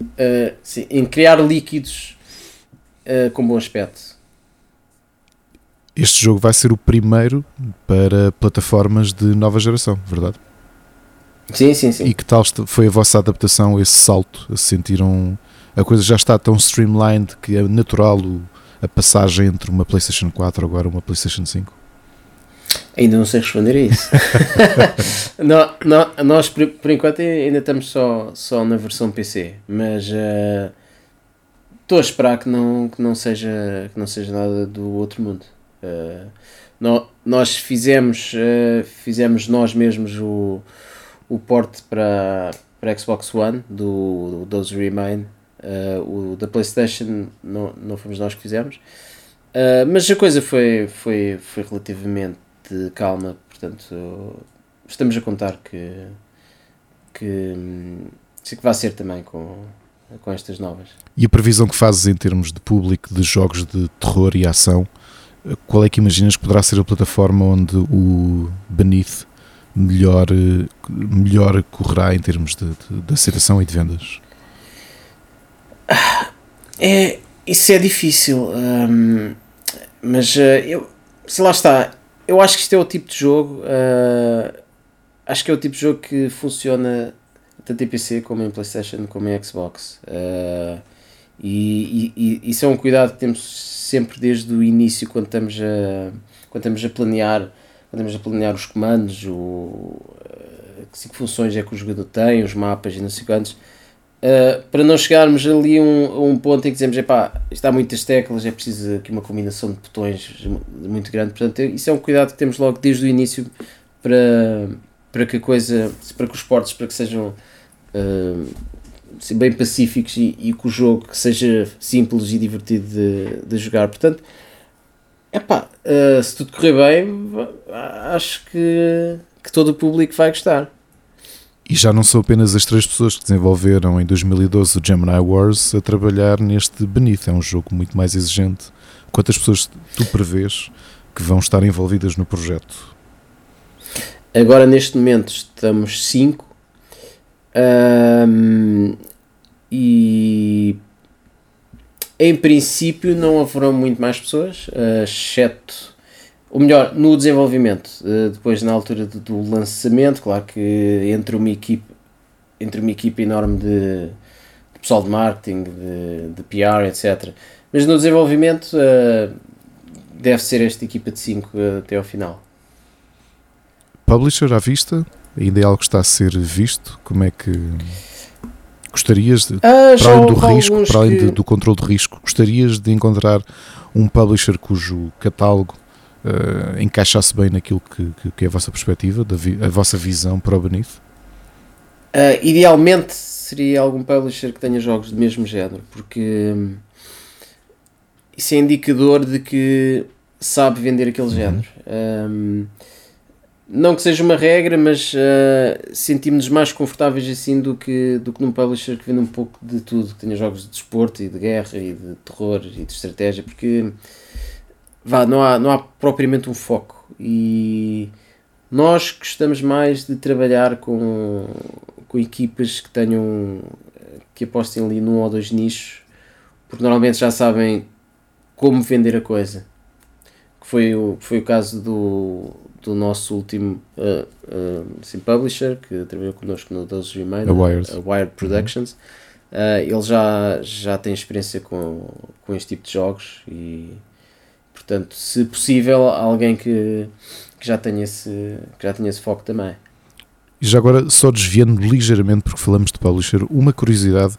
uh, sim, em criar líquidos uh, com bom aspecto. Este jogo vai ser o primeiro para plataformas de nova geração, verdade? Sim, sim, sim. E que tal foi a vossa adaptação, esse salto? Se sentiram. A coisa já está tão streamlined que é natural a passagem entre uma PlayStation 4 agora uma PlayStation 5? Ainda não sei responder a isso. [laughs] [laughs] não, não, nós, por, por, enquanto, ainda estamos só, só na versão PC, mas uh, estou a esperar que não, que, não seja, que não seja nada do outro mundo. Uh, no, nós fizemos, uh, fizemos nós mesmos o o porte para, para Xbox One do, do Those Remain. Uh, o da PlayStation não, não fomos nós que fizemos. Mas a coisa foi, foi, foi relativamente calma, portanto estamos a contar que, que, que vai ser também com, com estas novas. E a previsão que fazes em termos de público de jogos de terror e ação, qual é que imaginas que poderá ser a plataforma onde o Beneath melhor, melhor correrá em termos de, de, de aceitação e de vendas? É, isso é difícil, hum, mas uh, eu, se lá está, eu acho que isto é o tipo de jogo, uh, acho que é o tipo de jogo que funciona tanto em PC como em Playstation como em Xbox. Uh, e, e, e, isso é um cuidado que temos sempre desde o início quando estamos a, quando estamos a planear podemos a planear os comandos, o, eh, que funções é que o jogador tem, os mapas e não sei quantos, uh, para não chegarmos ali a um, um, ponto em que dizemos, epá, está muitas teclas, é preciso aqui uma combinação de botões muito grande, portanto isso é um cuidado que temos logo desde o início para, para que a coisa, para que os portos para que sejam uh, bem pacíficos e, e que o jogo seja simples e divertido de, de jogar. Portanto, epá, uh, se tudo correr bem, acho que, que todo o público vai gostar. E já não são apenas as três pessoas que desenvolveram em 2012 o Gemini Wars a trabalhar neste Beneath. É um jogo muito mais exigente. Quantas pessoas tu prevês que vão estar envolvidas no projeto? Agora, neste momento, estamos cinco. Um, e em princípio não haverão muito mais pessoas, exceto ou melhor, no desenvolvimento, eh, depois na altura do, do lançamento, claro que entre uma equipe, entre uma equipe enorme de, de pessoal de marketing, de, de, PR, etc. Mas no desenvolvimento uh, deve ser esta equipa de 5 uh, eh, até ao final. Publisher à vista? Ainda é algo que está a ser visto? Como é que gostarias, de, ah, para além do risco, para além que... do controle de risco, gostarias de encontrar um publisher cujo catálogo uh, encaixasse bem naquilo que, que, que, é a vossa perspectiva, da vi, a vossa visão para o Beneath? Uh, idealmente seria algum publisher que tenha jogos do mesmo género, porque hum, isso é indicador de que sabe vender aquele uhum. género. Um, não que seja uma regra, mas uh, sentimos-nos mais confortáveis assim do que, do que num publisher que vende um pouco de tudo, que tenha jogos de desporto e de guerra e de terror e de estratégia, porque vá, não há, não há propriamente um foco. E nós gostamos mais de trabalhar com, com equipas que tenham que apostem ali num ou dois nichos porque normalmente já sabem como vender a coisa que foi o, foi o caso do, do nosso último uh, uh, assim, publisher que trabalhou connosco no 12 Remain, a Wired, a Wired Productions uh, ele já, já tem experiência com, com este tipo de jogos e Portanto, se possível, alguém que, que, já, tenha esse, que já tenha esse foco também. E já agora, só desviando ligeiramente, porque falamos de publisher, uma curiosidade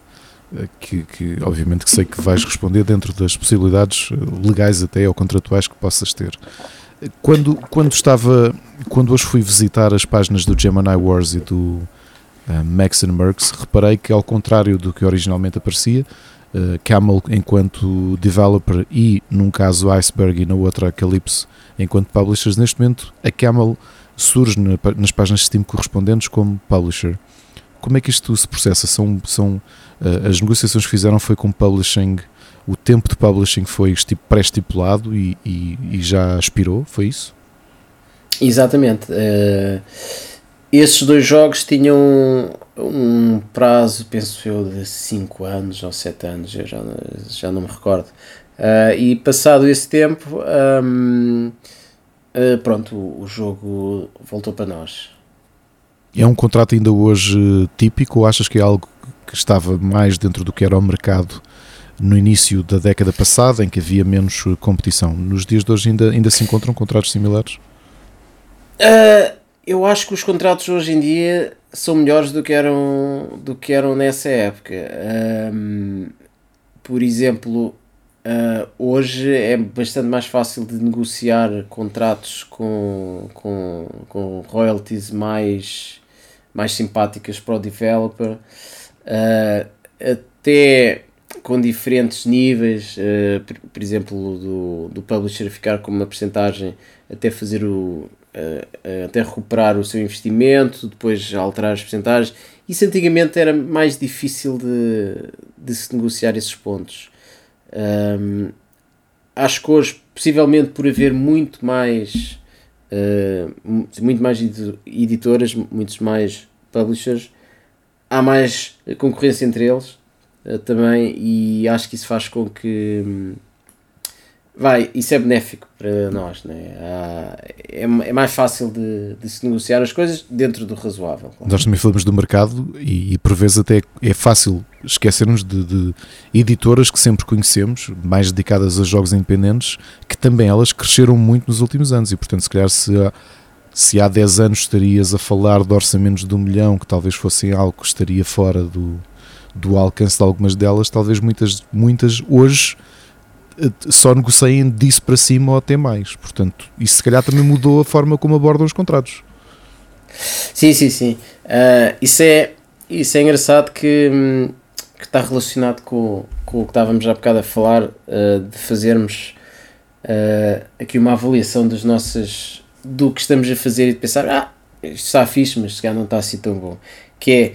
que, que, obviamente que sei que vais responder dentro das possibilidades legais até ou contratuais que possas ter. Quando, quando estava, quando hoje fui visitar as páginas do Gemini Wars e do uh, Max and reparei que ao contrário do que originalmente aparecia, uh, Camel enquanto developer e, num caso, Iceberg e na outra, Calypso enquanto publishers. Neste momento, a Camel surge na, nas páginas Steam correspondentes como publisher. Como é que isto se processa? São, são uh, as negociações que fizeram foi com publishing, o tempo de publishing foi pré-estipulado e, e, e, já expirou, foi isso? Exatamente. Uh, esses dois jogos tinham um prazo, penso eu, de 5 anos ou 7 anos, eu já, já não me recordo. Uh, e passado esse tempo, um, uh, ah, pronto, o, o, jogo voltou para nós. É um contrato ainda hoje típico ou achas que é algo que estava mais dentro do que era o mercado no início da década passada, em que havia menos competição? Nos dias de hoje ainda, ainda se encontram contratos similares? Uh, eu acho que os contratos hoje em dia são melhores do que eram, do que eram nessa época. Um, por exemplo, uh, hoje é bastante mais fácil de negociar contratos com, com, com royalties mais, mais simpáticas para o developer, uh, até com diferentes níveis, uh, por, por, exemplo, do, do publisher ficar com uma porcentagem até fazer o uh, até recuperar o seu investimento, depois alterar as porcentagens. Isso antigamente era mais difícil de, de se negociar esses pontos. Um, acho que hoje, possivelmente por haver muito mais, uh, muito mais editoras, muitos mais publishers, há mais concorrência entre eles uh, também e acho que isso faz com que um, vai, isso é benéfico para nós, né? é, é mais fácil de, de, se negociar as coisas dentro do razoável. Claro. Nós também falamos do mercado e, e por vezes até é fácil esquecermos de, de, editoras que sempre conhecemos, mais dedicadas a jogos independentes, que também elas cresceram muito nos últimos anos e portanto se calhar se há, se há 10 anos estarias a falar de orçamentos de um milhão que talvez fossem algo que estaria fora do, do alcance de algumas delas, talvez muitas, muitas hoje só negociem disso para cima ou até mais. Portanto, isso se calhar também mudou a forma como abordam os contratos. Sim, sim, sim. Uh, isso, é, isso é engraçado que, hum, que está relacionado com, com o que estávamos há bocado a falar, uh, de fazermos uh, aqui uma avaliação das nossas do que estamos a fazer e de pensar, ah, isto está fixe, mas se calhar não está assim tão bom. Que é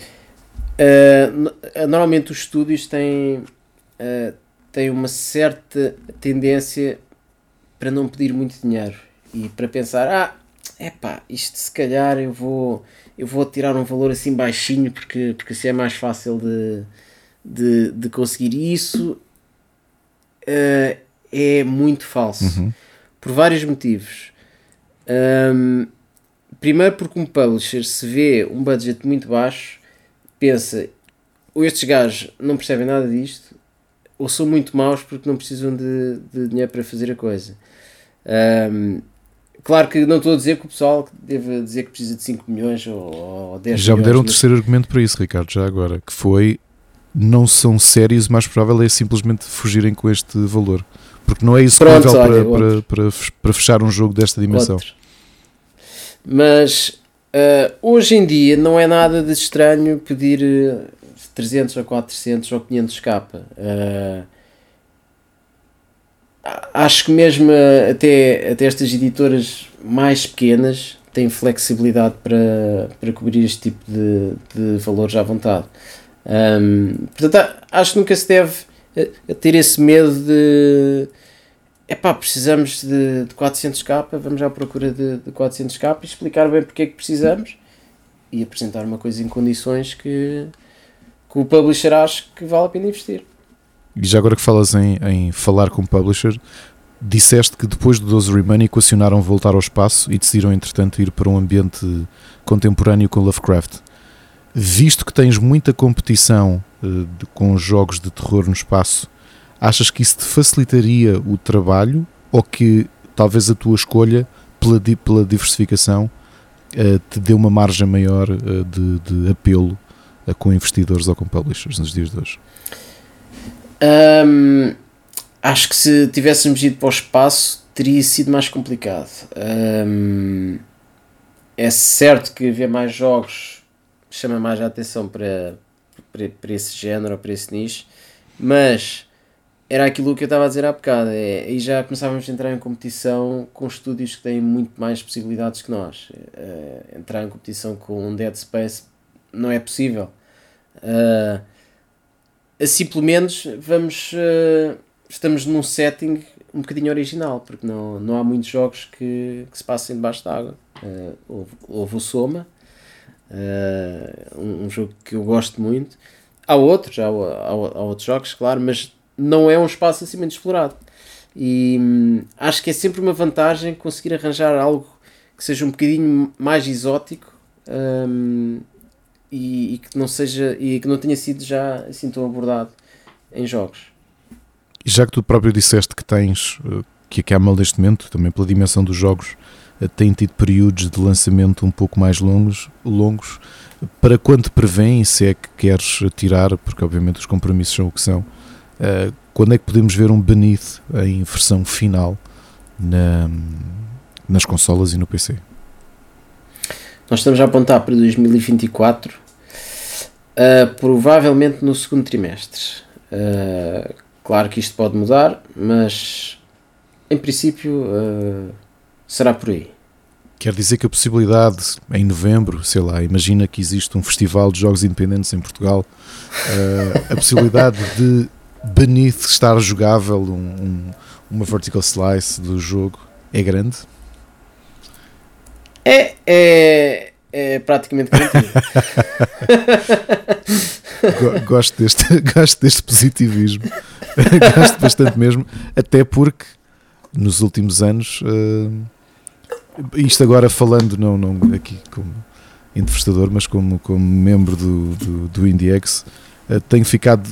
uh, normalmente os estúdios têm, uh, têm uma certa tendência para não pedir muito dinheiro e para pensar, ah, é pá, isto se calhar eu vou eu vou tirar um valor assim baixinho porque, porque assim é mais fácil de, de, de conseguir isso uh, é muito falso Uhum. por vários motivos. Um, primeiro porque um publisher se vê um budget muito baixo, pensa, ou estes gajos não percebem nada disto, ou são muito maus porque não precisam de, de dinheiro para fazer a coisa. Um, claro que não estou a dizer que o pessoal deve dizer que precisa de 5 milhões ou, ou 10 Já me deram um mas- terceiro argumento para isso, Ricardo, já agora, que foi não são sérios, o mais provável é simplesmente fugirem com este valor. Porque não é execuível Pronto, olha, para, para, para, para fechar um jogo desta dimensão. Outro. Mas ah, hoje em dia não é nada de estranho pedir eh, 300 ou 400 ou 500 capa. Ah, acho que mesmo ah, até, até estas editoras mais pequenas têm flexibilidade para, para cobrir este tipo de, de valores à vontade. Ahm, portanto, a- acho que nunca se deve eh, ter esse medo de epá, precisamos de, de 400k, vamos à procura de, de 400k e explicar bem porque é que precisamos e apresentar uma coisa em condições que, que o publisher acha que vale a pena investir. E já agora que falas em, em falar com o publisher, disseste que depois do 12 Remain equacionaram voltar ao espaço e decidiram, entretanto, ir para um ambiente contemporâneo com Lovecraft. Visto que tens muita competição eh, de- com jogos de terror no espaço, achas que isso te facilitaria o trabalho ou que talvez a tua escolha pela, pela diversificação eh, te dê uma margem maior eh, de, de apelo eh, com investidores ou com publishers nos dias de hoje? Hum, acho que se tivéssemos ido para o espaço teria sido mais complicado. Hum, é certo que haver mais jogos chama mais a atenção para, para, para esse género para esse nicho, mas era aquilo que eu estava a dizer há bocado. É, aí já começávamos a entrar em competição com estúdios que têm muito mais possibilidades que nós. Eh, entrar em competição com um Dead Space não é possível. Ah, assim pelo menos vamos uh, estamos num setting um bocadinho original porque não, não há muitos jogos que, que se passem debaixo d'água uh, houve, houve o Soma uh, um, um jogo que eu gosto muito há outros há, há, há outros jogos claro mas não é um espaço assim muito explorado e hum, acho que é sempre uma vantagem conseguir arranjar algo que seja um bocadinho mais exótico hum, e, e que não seja e que não tenha sido já assim tão abordado em jogos. E já que tu próprio disseste que tens, eh, que a Camel neste momento, também pela dimensão dos jogos, eh, tem tido períodos de lançamento um pouco mais longos, longos para quando te prevêem, se é que queres tirar, porque obviamente os compromissos são o que são, eh, quando é que podemos ver um Beneath em versão final na- nas consolas e no PC? Nós estamos a apontar para 2024, uh, provavelmente no segundo trimestre. Uh, claro que isto pode mudar, mas em princípio será por aí. Quer dizer que a possibilidade em novembro, sei lá, imagina que existe um festival de jogos independentes em Portugal, eh, a possibilidade de Beneath estar jogável, um- um- uma vertical slice do jogo, é grande? É, é, é praticamente garantido. [laughs] Go- Gosto deste, [laughs] gosto deste positivismo, [laughs] gosto bastante mesmo, até porque nos últimos anos, eh, isto agora falando não, não aqui como entrevistador, mas como, como membro do, do, do IndieX, tenho ficado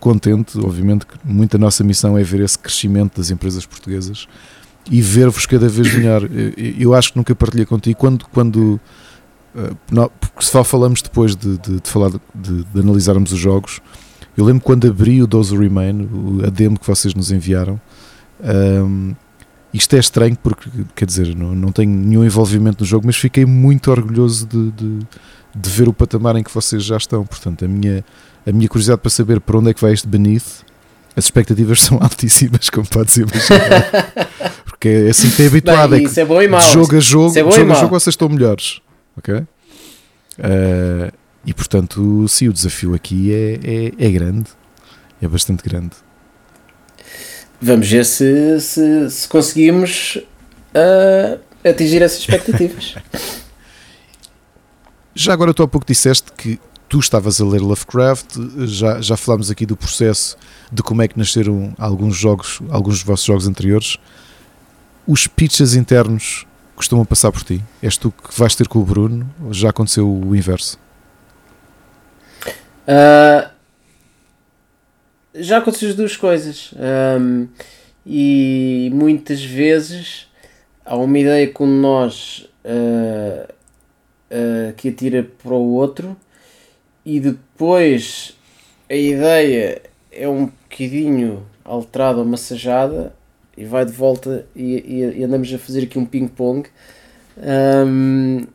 contente, obviamente que muita nossa missão é ver esse crescimento das empresas portuguesas e ver-vos cada vez melhor. [coughs] Eu, eu acho que nunca partilhei contigo quando, quando porque só falamos depois de, de, de falar de, de- analisarmos os jogos. Eu lembro quando abri o 12 Remain, o- a demo que vocês nos enviaram, um, isto é estranho porque, quer dizer, não, não tenho nenhum envolvimento no jogo, mas fiquei muito orgulhoso de, de, de ver o patamar em que vocês já estão. Portanto, a minha, a minha curiosidade para saber para onde é que vai este Beneath, as expectativas [laughs] são altíssimas, como podes imaginar. Porque é assim que é habituado. Bem, é isso é bom e mau. jogo a jogo, Isso é jogo a jogo vocês estão melhores. Ok? Eh, e portanto, sim, o desafio aqui é, é, é grande. É bastante grande. Vamos ver se, se, se conseguimos ah, atingir essas expectativas. [laughs] Já agora tu há pouco disseste que tu estavas a ler Lovecraft, já, já falámos aqui do processo de como é que nasceram alguns jogos, alguns dos vossos jogos anteriores. Os pitches internos costumam passar por ti? És tu que vais ter com o Bruno? Já aconteceu o inverso? Ah, já aconteceu as duas coisas. Ahm, e muitas vezes há uma ideia com nós ah, ah, que atira para o outro e depois a ideia é um bocadinho alterada ou massajada e vai de volta e, e- e andamos a fazer aqui um ping-pong. Ahm,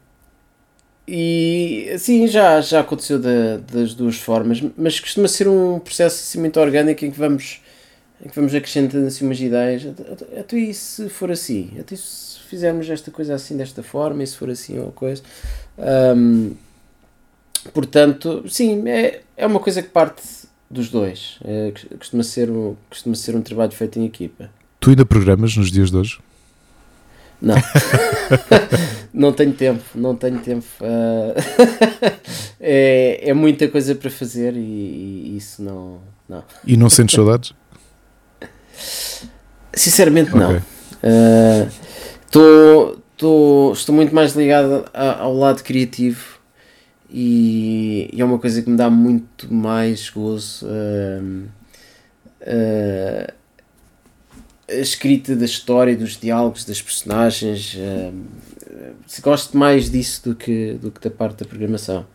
e assim já, já aconteceu da- das duas formas, mas costuma ser um processo assim, muito orgânico em que vamos, em que vamos acrescentando assim, umas ideias. Até- e se for assim? Até se fizermos esta coisa assim desta forma e se for assim ou coisa. Ahm, portanto, sim, é, é uma coisa que parte dos dois. É, costuma, ser um, costuma ser um trabalho feito em equipa. Tu ainda programas nos dias de hoje? Não. [laughs] [laughs] não tenho tempo, não tenho tempo. ah, [laughs] é, é muita coisa para fazer e, e isso não. não. E não sentes saudades? Sinceramente, não. Ok. Ah, tô- tô- estou muito mais ligado a- ao lado criativo e, e é uma coisa que me dá muito mais gozo. ah, ah, a escrita da história, dos diálogos, das personagens. se gosto mais disso do que, do que da parte da programação.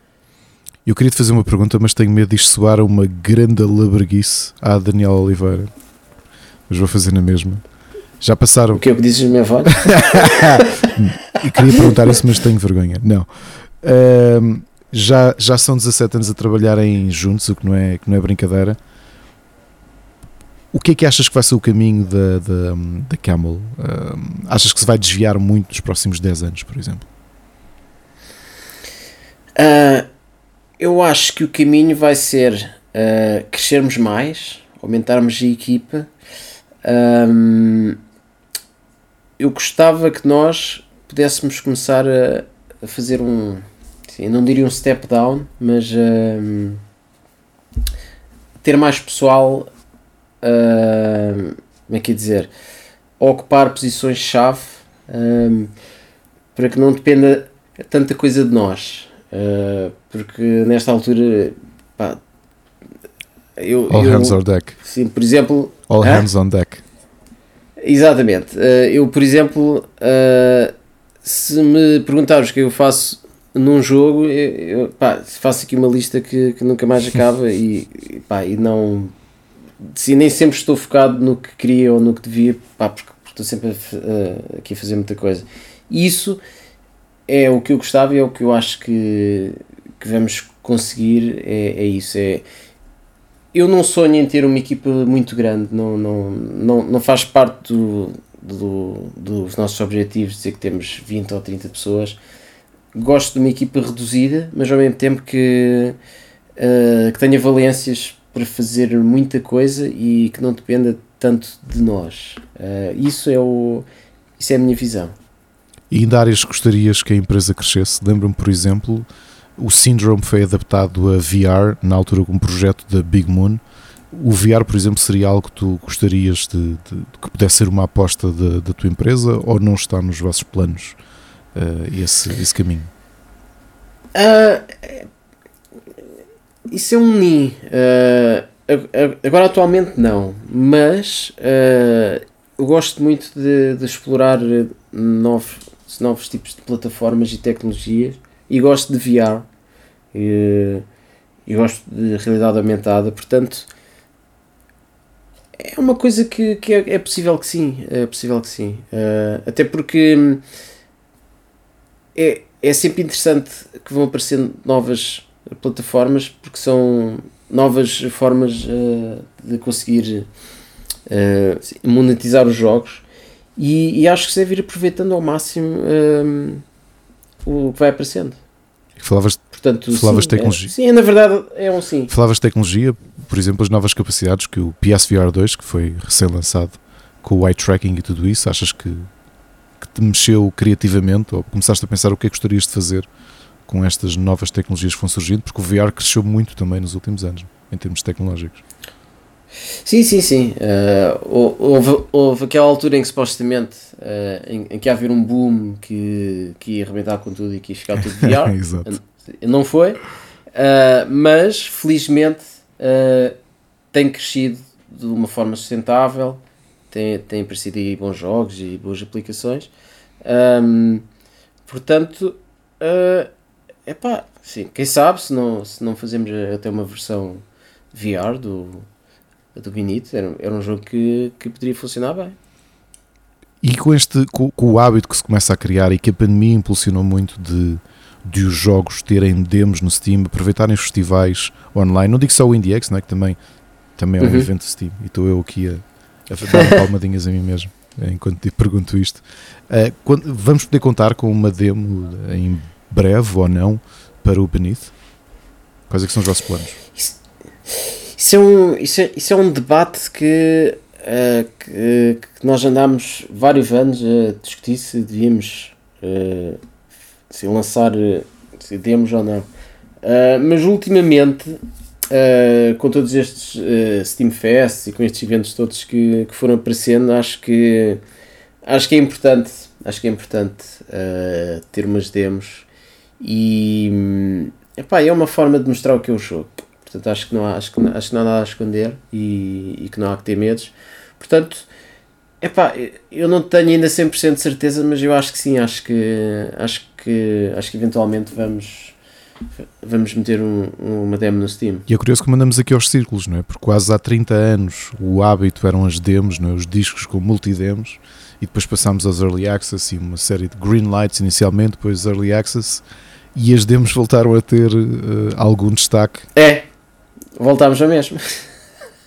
Eu queria te fazer uma pergunta, mas tenho medo de isto soar uma grande alabreguice à Daniela Oliveira. Mas vou fazer na mesma. Já passaram O que é o que dizes na minha voz? [laughs] Queria perguntar isso, mas tenho vergonha. Não. Ahm, já, já são 17 anos a trabalharem juntos, o que não é, que não é brincadeira. O que é que achas que vai ser o caminho da, da, da Camel? Ahm, achas que se vai desviar muito nos próximos 10 anos, por exemplo? Ah, eu acho que o caminho vai ser ah, crescermos mais, aumentarmos a equipa. Ahm, eu gostava que nós pudéssemos começar a, a fazer um, sim, não diria um step down, mas ahm, ter mais pessoal, ahm, como é que é dizer, ocupar posições-chave ahm, para que não dependa tanta coisa de nós. Uh, porque nesta altura pá, eu, All eu- hands on deck. sim, por exemplo All Hã? hands on deck. exatamente uh, eu por exemplo uh, se me perguntares o que eu faço num jogo eu, eu, pá, faço aqui uma lista que, que nunca mais acaba e, e, pá, e não sim, nem sempre estou focado no que queria ou no que devia pá, porque, porque estou sempre a aqui a fazer muita coisa. Isso é o que eu gostava e é o que eu acho que, que vamos conseguir é, é isso é eu não sonho em ter uma equipa muito grande não, não, não, não faz parte do, do- dos nossos objetivos dizer que temos 20 ou 30 pessoas gosto de uma equipa reduzida mas ao mesmo tempo que, eh, que tenha valências para fazer muita coisa e que não dependa tanto de nós Eh, isso é o isso é a minha visão E ainda áreas que gostarias que a empresa crescesse? Lembro-me, por exemplo, o Syndrome foi adaptado a VR, na altura com um projeto da Big Moon. O VR, por exemplo, seria algo que tu gostarias de, de- que pudesse ser uma aposta da- da tua empresa ou não está nos vossos planos eh, esse, esse caminho? É- isso é um ni. A- agora atualmente não, mas ah, eu gosto muito de, de explorar eh, novos, novos tipos de plataformas e tecnologias e gosto de VR e, gosto de realidade aumentada, portanto é uma coisa que, que é, é, possível que sim, é possível que sim. Uh, até porque é, é sempre interessante que vão aparecendo novas plataformas porque são novas formas uh, de conseguir uh, monetizar os jogos e, e, acho que se deve ir aproveitando ao máximo um, o que vai aparecendo. Falavas, Portanto, falavas sim, tecnologia. É, sim, na verdade é um sim. Falavas de tecnologia, por exemplo, as novas capacidades que o PSVR 2, que foi recém-lançado com o eye tracking e tudo isso, achas que, que te mexeu criativamente ou começaste a pensar o que é que gostarias de fazer com estas novas tecnologias que vão surgindo? Porque o VR cresceu muito também nos últimos anos, em termos tecnológicos. Sim, sim, sim. Uh, houve, houve aquela altura em que supostamente uh, em, em, que ia haver um boom que, que ia arrebentar com tudo e que ia ficar tudo VR. [laughs] Exato. Não foi, uh, mas felizmente tem crescido de uma forma sustentável, tem, tem aparecido aí bons jogos e boas aplicações. Um, portanto, uh, epá, sim, quem sabe se não, se não fazemos até uma versão VR do, do Benito, era, era um jogo que, que poderia funcionar bem. E com, este, com, com, o hábito que se começa a criar e que a pandemia impulsionou muito de, de os jogos terem demos no Steam, aproveitarem os festivais online, não digo só o IndieX, não é? que também, também é um uhum. evento Steam, e estou eu aqui a, a dar [laughs] palmadinhas a mim mesmo enquanto te pergunto isto. Uh, quando, vamos poder contar com uma demo em breve ou não para o Beneath? Quais é que são os vossos planos? Isso, isso, é, um, isso, é, isso é um debate que, uh, que, que, nós andámos vários anos a discutir se devíamos uh, se lançar se demos ou não. mas ultimamente Uh, com todos estes uh, Steam Fests e com estes eventos todos que, que foram aparecendo, acho que acho que é importante, acho que é importante uh, ter umas demos e epá, é uma forma de mostrar o que é o jogo. Portanto, acho que não há, acho que, acho que não há nada a esconder e, e que não há que ter medos. Portanto, epá, eu não tenho ainda 100% de certeza, mas eu acho que sim, acho que acho que acho que eventualmente vamos vamos meter um, uma demo no Steam. E é curioso que mandamos aqui aos círculos, não é? Porque quase há 30 anos o hábito eram as demos, não é? os discos com multidemos, e depois passámos aos Early Access e uma série de green lights inicialmente, depois Early Access, e as demos voltaram a ter uh, algum destaque. É, voltámos a mesmo.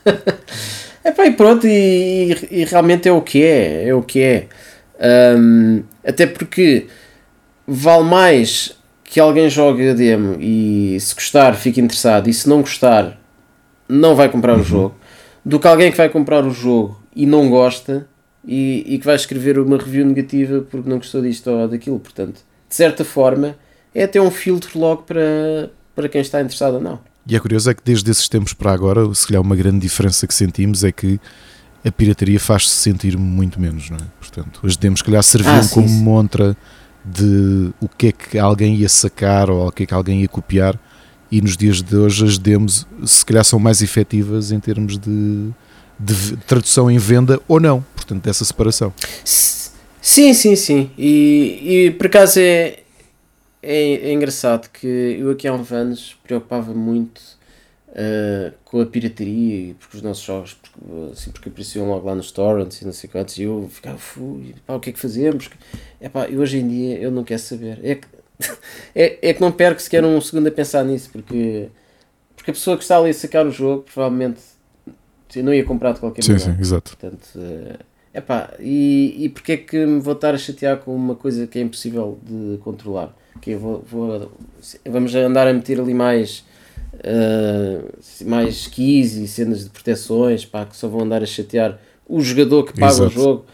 [laughs] é pá, e pronto, e, e, e, realmente é o que é, é o que é. Um, até porque vale mais que alguém jogue a demo e se gostar fique interessado e se não gostar não vai comprar uhum. o jogo do que alguém que vai comprar o jogo e não gosta e, e, que vai escrever uma review negativa porque não gostou disto ou daquilo. Portanto, de certa forma, é até um filtro logo para, para quem está interessado ou não. E é curioso é que desde esses tempos para agora, se calhar uma grande diferença que sentimos é que a pirataria faz-se sentir muito menos, não é? Portanto, as demos, se calhar, serviam ah, como montra de o que é que alguém ia sacar ou o que é que alguém ia copiar. E nos dias de hoje as demos se calhar são mais efetivas em termos de, de tradução em venda ou não, portanto dessa separação. Sim, sim, sim. E, e por acaso é, é, é engraçado que eu aqui há uns anos preocupava muito uh, com a pirataria, porque os nossos jogos, porque, assim, porque apareciam logo lá nos torrents e não sei quantos, e eu ficava, fui, pá, o que é que fazemos? É pá, e hoje em dia eu não quero saber. É que, [laughs] é, é que não perco sequer um segundo a pensar nisso, porque, porque a pessoa que está ali a sacar o jogo, provavelmente não ia comprar de qualquer maneira. Sim, sim, exato. Portanto, é pá, e, e porque é que me vou estar a chatear com uma coisa que é impossível de controlar? Que vou, vou, vamos andar a meter ali mais uh, mais keys e cenas de proteções pá, que só vão andar a chatear o jogador que paga Exato. o jogo.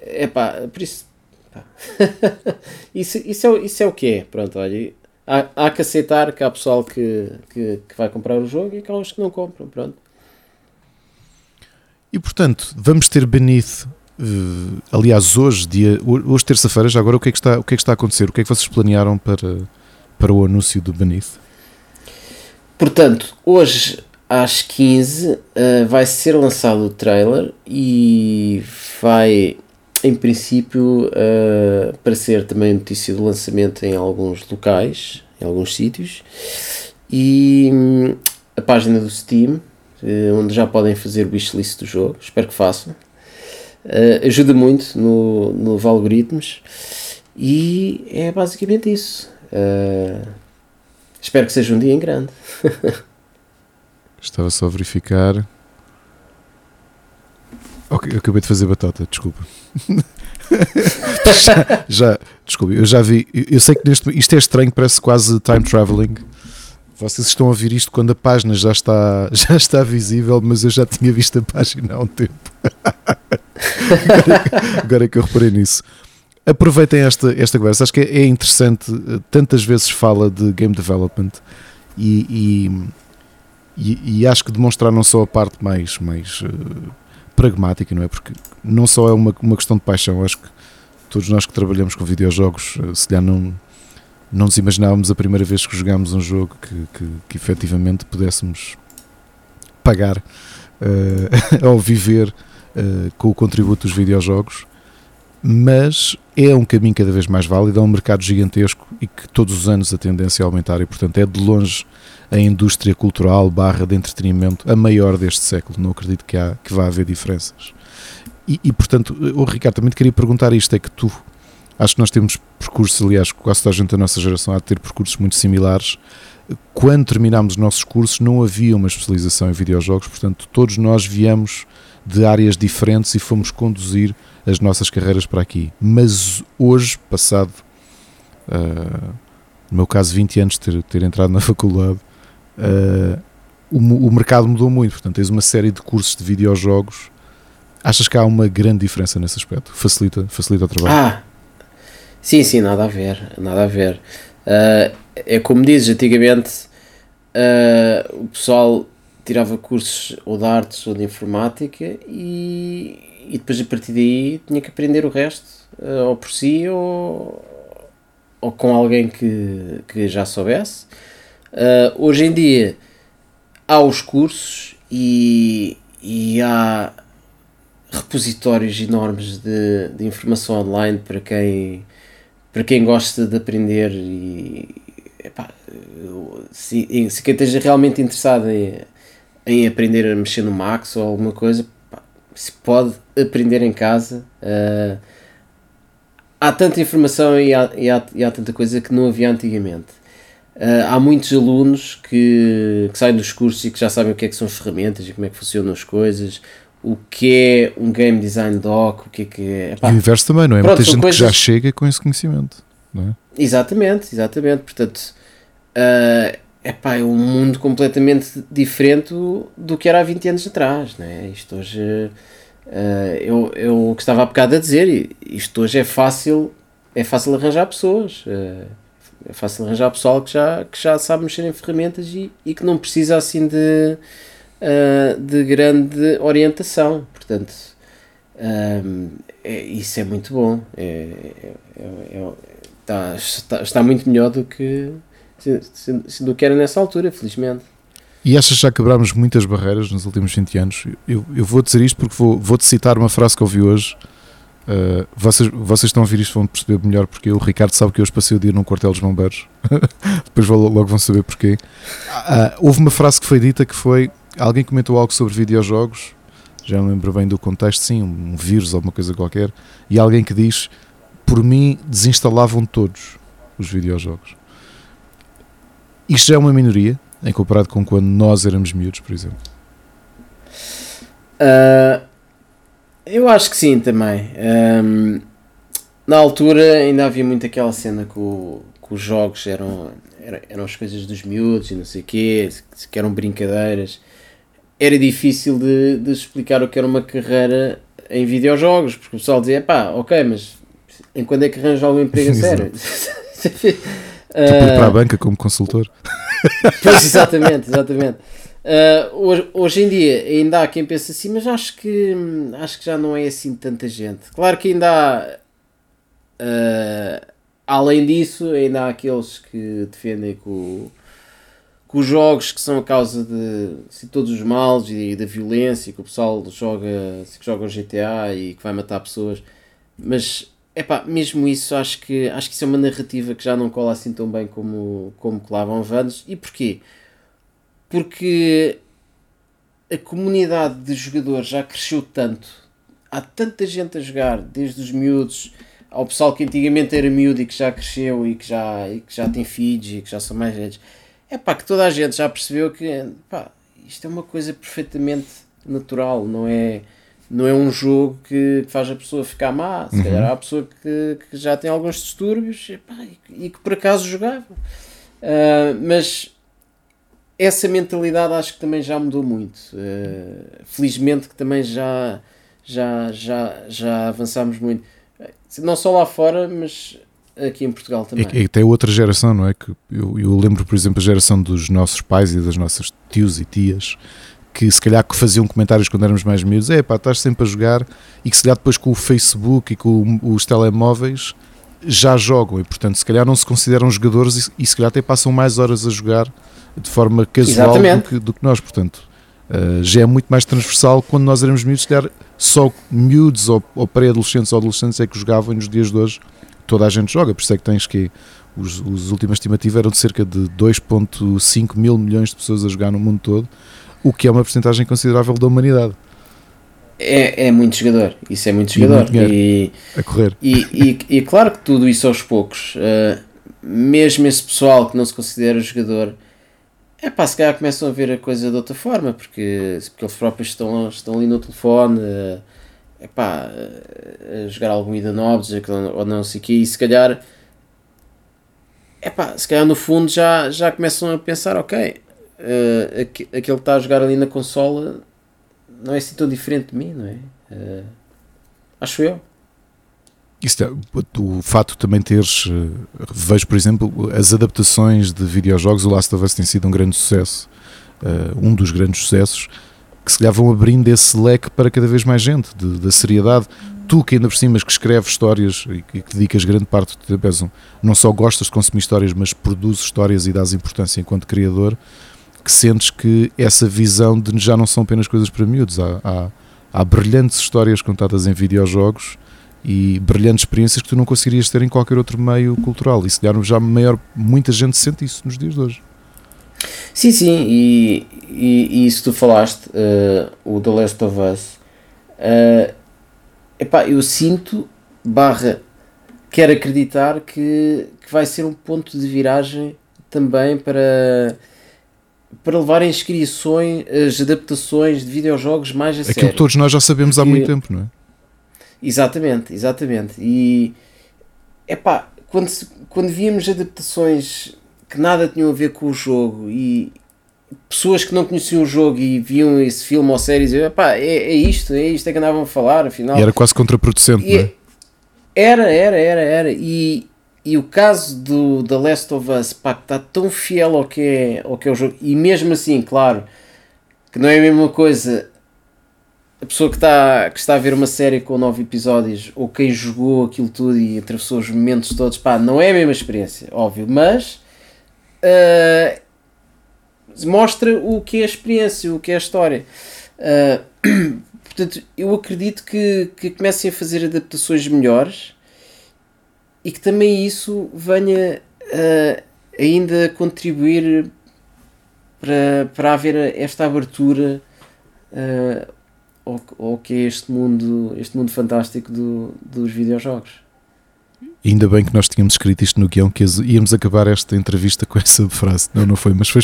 É pá, por isso. [laughs] isso, isso, é, isso é o que é. Pronto, olha. Há, há que aceitar que há pessoal que, que, que vai comprar o jogo e que há uns que não compram. Pronto. E portanto, vamos ter Beneath. Uh, aliás, hoje, dia, hoje terça-feira, já agora o que, é que está, o que é que está a acontecer? O que é que vocês planearam para, para o anúncio do Beneath? Portanto, hoje às 15 uh, vai ser lançado o trailer e vai, em princípio, uh, aparecer também notícia do lançamento em alguns locais, em alguns sítios. E hum, a página do Steam onde já podem fazer o wishlist do jogo. Espero que façam. Uh, ajuda muito no, nos algoritmos e é basicamente isso. Espero que seja um dia em grande. [laughs] Estava só a verificar. Ok, eu acabei de fazer batata, desculpa. já, [laughs] já, desculpa, eu já vi. Eu sei que neste, isto é estranho, parece quase time traveling. Vocês estão a ouvir isto quando a página já está, [laughs] já está visível, mas eu já tinha visto a página há um tempo. agora, agora é que eu reparei nisso. Aproveitem esta, esta conversa, acho que é, interessante. Tantas vezes fala de game development e, e, e, e acho que demonstrar não só a parte mais, mais uh, pragmática, não é? Porque não só é uma, uma questão de paixão, acho que todos nós que trabalhamos com videojogos, uh, se calhar não não nos imaginávamos a primeira vez que jogámos um jogo que, que, que efetivamente pudéssemos pagar [laughs] uh, ou viver uh, com o contributo dos videojogos, mas é um caminho cada vez mais válido, é um mercado gigantesco e que todos os anos a tendência é aumentar e portanto é de longe a indústria cultural barra de entretenimento a maior deste século, não acredito que, há, que vá haver diferenças. E, e portanto, o Ricardo, também te queria perguntar isto, é que tu Acho que nós temos percursos, aliás, quase toda a gente da nossa geração há de ter percursos muito similares. Quando terminámos os nossos cursos, não havia uma especialização em videojogos, portanto, todos nós viemos de áreas diferentes e fomos conduzir as nossas carreiras para aqui. Mas hoje, passado, uh, no meu caso, 20 anos de ter, ter entrado na faculdade, uh, o, o, mercado mudou muito. Portanto, tens uma série de cursos de videojogos. Achas que há uma grande diferença nesse aspecto? Facilita, facilita o trabalho? Ah, Sim, sim, nada a ver, nada a ver. Uh, é como dizes, antigamente o pessoal tirava cursos ou de artes ou de informática e, e depois a partir daí tinha que aprender o resto, uh, ou por si ou, ou com alguém que, que já soubesse. hoje em dia há os cursos e, e há repositórios enormes de, de informação online para quem para quem gosta de aprender e epá, se, se quem esteja realmente interessado em, em aprender a mexer no Max ou alguma coisa, se pode aprender em casa. Uh, há tanta informação e há, e, há, e há tanta coisa que não havia antigamente. Uh, há muitos alunos que, que, saem dos cursos e que já sabem o que é que são as ferramentas e como é que funcionam as coisas, o que é um game design doc, o que é que é. Epá, e o inverso também, não é? Pronto, Muita gente coisas... que já chega com esse conhecimento, não é? Exatamente, exatamente. Portanto, uh, epá, é um mundo completamente diferente do que era há 20 anos atrás, não é? Isto hoje. Uh, eu, eu o que estava há bocado a dizer, isto hoje é fácil, é fácil arranjar pessoas. Uh, é fácil arranjar pessoal que já, que já sabe mexer em ferramentas e, e que não precisa assim de uh, de grande orientação. Portanto, um, é, isso é muito bom. É, é, é está, está, está, muito melhor do que, do que era nessa altura, felizmente. E achas que já quebrámos muitas barreiras nos últimos 20 anos? Eu, eu vou dizer isto porque vou, vou-te citar uma frase que ouvi hoje. Uh, vocês, vocês estão a ouvir isto vão perceber melhor porque o Ricardo sabe que hoje passei o dia num quartel dos bombeiros. [laughs] Depois logo vão saber porquê. Uh, houve uma frase que foi dita que foi alguém comentou algo sobre videojogos, já não lembro bem do contexto, sim, um vírus alguma coisa qualquer, e alguém que diz: por mim desinstalavam todos os videojogos. Isto já é uma minoria em comparado com quando nós éramos miúdos, por exemplo. Uh, eu acho que sim também. Um, na altura ainda havia muito aquela cena que, o, que os jogos eram, eram, as coisas dos miúdos e não sei o quê, que eram brincadeiras era difícil de, de explicar o que era uma carreira em videojogos, porque o pessoal dizia, pá, ok, mas em quando é que arranja algum emprego a [laughs] sério? [laughs] tipo ir para a banca como consultor. Pois, exatamente, exatamente. Uh, hoje, hoje em dia ainda há quem pense assim, mas acho que, acho que já não é assim tanta gente. Claro que ainda há, uh, além disso, ainda há aqueles que defendem que o, com os jogos que são a causa de assim, todos os males e da violência, que o pessoal joga, que joga o GTA e que vai matar pessoas, mas é pá, mesmo isso acho que, acho que isso é uma narrativa que já não cola assim tão bem como, como colavam antes. E porquê? Porque a comunidade de jogadores já cresceu tanto, há tanta gente a jogar, desde os miúdos ao pessoal que antigamente era miúdo e que já cresceu e que já, e que já tem filhos e que já são mais velhos. É pá, que toda a gente já percebeu que pá, isto é uma coisa perfeitamente natural, não é, não é um jogo que faz a pessoa ficar má. Se uhum. calhar há a pessoa que, que já tem alguns distúrbios e, pá, e, e que por acaso jogava. Uh, mas essa mentalidade acho que também já mudou muito. Uh, felizmente que também já, já, já, já avançámos muito. Não só lá fora, mas aqui em Portugal também. E, tem outra geração, não é? Que eu, eu, lembro, por exemplo, a geração dos nossos pais e das nossas tios e tias que se calhar que faziam comentários quando éramos mais miúdos, é pá, estás sempre a jogar e que se calhar depois com o Facebook e com os telemóveis já jogam e portanto se calhar não se consideram jogadores e, e se calhar até passam mais horas a jogar de forma casual do que, do que, nós, portanto uh, já é muito mais transversal quando nós éramos miúdos, se calhar só miúdos ou, ou pré-adolescentes ou adolescentes é que jogavam e nos dias de hoje toda a gente joga, por isso é que tens que os, os últimas estimativas eram de cerca de 2.5 mil milhões de pessoas a jogar no mundo todo, o que é uma porcentagem considerável da humanidade. É, é muito jogador, isso é muito jogador. E, muito e a correr. E, e, e, claro que tudo isso aos poucos, uh, mesmo esse pessoal que não se considera jogador, é pá, se calhar começam a ver a coisa de outra forma, porque, porque eles próprios estão, estão ali no telefone, uh, é pá, uh, a jogar algum Ida Nobres ou não sei o quê, e se calhar, é pá, se calhar no fundo já, já começam a pensar, ok, uh, aquele que está a jogar ali na consola não é assim tão diferente de mim, não é? Uh, acho eu. Isso, é, o fato de também teres, eh, vejo por exemplo, as adaptações de videojogos, o Last of Us tem sido um grande sucesso, uh, um dos grandes sucessos, que se calhar vão abrindo esse leque para cada vez mais gente, da seriedade. Tu que ainda por cima que escreves histórias e que, que dedicas grande parte do tempo, não só gostas de consumir histórias, mas produzes histórias e dás importância enquanto criador, que sentes que essa visão de já não são apenas coisas para miúdos, há, há, há brilhantes histórias contadas em videojogos e brilhantes experiências que tu não conseguirias ter em qualquer outro meio cultural. E se calhar já maior, muita gente sente isso nos dias de hoje. Sim, sim, e, e, e tu falaste, uh, o The Last of Us, uh, epá, eu sinto, barra, quero acreditar que, que vai ser um ponto de viragem também para para levar inscrições, as adaptações de videojogos mais a Aquilo sério. que todos nós já sabemos há muito tempo, não é? Exatamente, exatamente. E é pá, quando, quando víamos adaptações que nada tinham a ver com o jogo e pessoas que não conheciam o jogo e viam esse filme ou série e pá, é, é isto, é isto é que andavam a falar, afinal. E era quase contraproducente, e, não é? Era, era, era, era. E, e o caso do The Last of Us, pá, está tão fiel ao que, é, ao que é o jogo, e mesmo assim, claro, que não é a mesma coisa a pessoa que está, que está a ver uma série com nove episódios, ou quem jogou aquilo tudo e atravessou os momentos todos, pá, não é a mesma experiência, óbvio, mas uh, mostra o que é a experiência, o que é a história. Uh, [clears throat] portanto, eu acredito que, que comecem a fazer adaptações melhores e que também isso venha uh, ainda contribuir para, para haver esta abertura uh, ao, ao que é este mundo, este mundo fantástico do, dos videojogos. Ainda bem que nós tínhamos escrito isto no guião, que íamos acabar esta entrevista com essa frase. Não, não foi, mas foi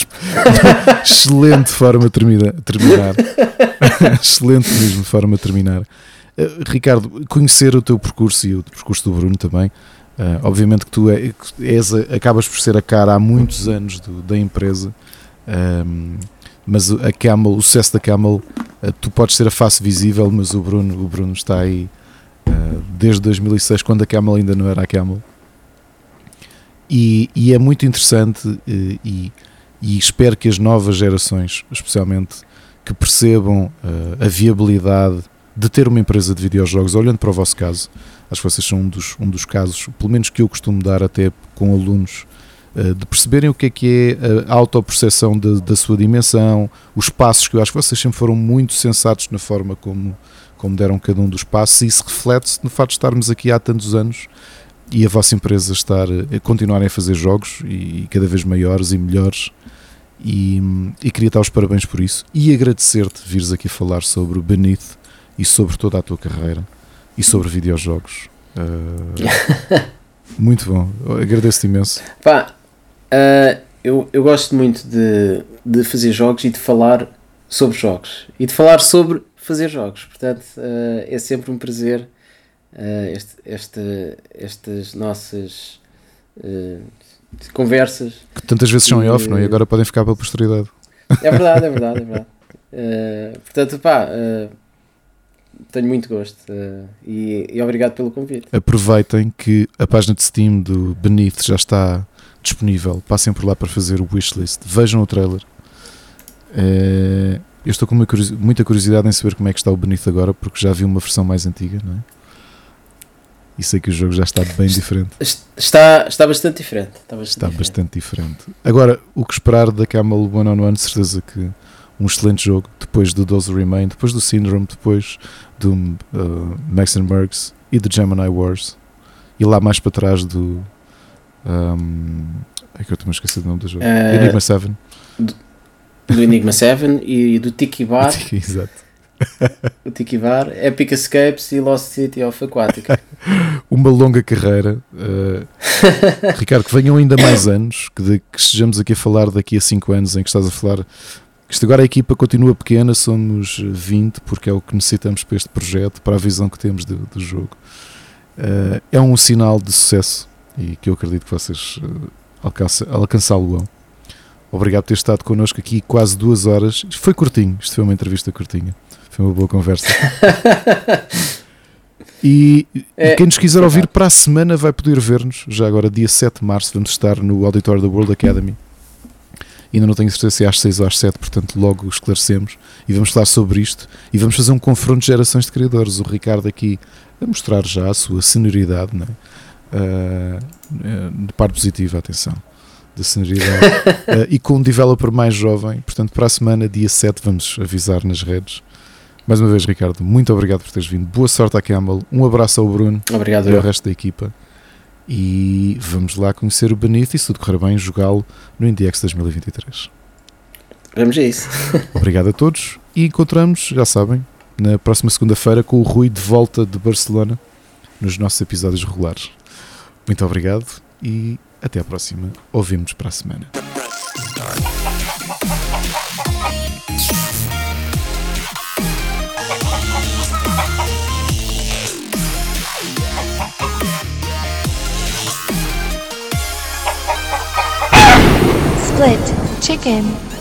[laughs] excelente forma de terminar. [laughs] excelente mesmo forma de terminar. Uh, Ricardo, conhecer o teu percurso e o percurso do Bruno também, Uh, obviamente que tu é, és, acabas por ser a cara há muitos anos do, da empresa, um, mas a Camel, o sucesso da Camel, uh, tu podes ser a face visível, mas o Bruno, o Bruno está aí uh, desde 2006, quando a Camel ainda não era a Camel. E, e é muito interessante e, e, espero que as novas gerações, especialmente, que percebam a viabilidade de ter uma empresa de videojogos, olhando para o vosso caso, Acho que vocês são um dos, um dos casos, pelo menos que eu costumo dar até com alunos, eh, de perceberem o que é que é a autoperceção da, da sua dimensão, os passos que eu acho que vocês sempre foram muito sensatos na forma como, como deram cada um dos passos, e isso reflete-se no fato de estarmos aqui há tantos anos e a vossa empresa estar a continuarem a fazer jogos e, cada vez maiores e melhores. E, e queria dar os parabéns por isso e agradecer-te vires aqui falar sobre o Beneath e sobre toda a tua carreira e sobre videojogos. Uh, muito bom, agradeço-te imenso. Pá, uh, eu, eu gosto muito de, de fazer jogos e de falar sobre jogos e de falar sobre fazer jogos, portanto uh, é sempre um prazer este, este, estas nossas conversas. Que tantas vezes são em off, não é? E agora podem ficar para a posteridade. É verdade, é verdade, é verdade. portanto, pá tenho muito gosto uh, e, e, obrigado pelo convite. Aproveitem que a página de Steam do Beneath já está disponível. Passem por lá para fazer o wishlist. Vejam o trailer. Uh, eu estou com muita curiosidade em saber como é que está o Beneath agora, porque já vi uma versão mais antiga, não é? E sei que o jogo já está bem diferente. Está, está bastante diferente. Está, bastante, está diferente. bastante diferente. Agora, o que esperar da Camel One on One, certeza que um excelente jogo, depois do Those Remain, depois do Syndrome, depois do uh, Max and Mercs e do Gemini Wars. E lá mais para trás do. Um, é que eu estou-me a esquecer do nome do jogo. Uh, Enigma 7. Do, do Enigma 7 e do Tiki [laughs] Bar. Exato. o Tiki Bar, Epic Escapes e Lost City of Aquatica. [laughs] Uma longa carreira. Uh, [laughs] Ricardo, que venham ainda mais anos, que, de, que estejamos aqui a falar daqui a 5 anos em que estás a falar isto agora a equipa continua pequena, somos 20, porque é o que necessitamos para este projeto, para a visão que temos do, do jogo. Uh, é um sinal de sucesso e que eu acredito que vocês uh, alcançá-lo-ão. Obrigado por ter estado connosco aqui quase duas horas. Isto foi curtinho, isto foi uma entrevista curtinha. Foi uma boa conversa. [laughs] E, é, quem nos quiser ouvir para a semana vai poder ver-nos. Já agora, dia 7 de março, vamos estar no Auditório da World Academy ainda não tenho certeza se é às 6 ou às 7, portanto logo esclarecemos e vamos falar sobre isto e vamos fazer um confronto de gerações de criadores. O Ricardo aqui a mostrar já a sua senioridade, né? uh, de parte positiva, atenção, da senioridade, uh, [laughs] e com um developer mais jovem, portanto para a semana, dia 7, vamos avisar nas redes. Mais uma vez, Ricardo, muito obrigado por teres vindo. Boa sorte à Campbell. Um abraço ao Bruno obrigado, e ao resto da equipa e vamos lá conhecer o Beneath e se tudo correr bem, jogá-lo no IndieX 2023. Vamos a isso. [laughs] Obrigado a todos e encontramos, já sabem, na próxima segunda-feira com o Rui de volta de Barcelona nos nossos episódios regulares. Muito obrigado e até à próxima. Ouvimos para a semana. Split Chicken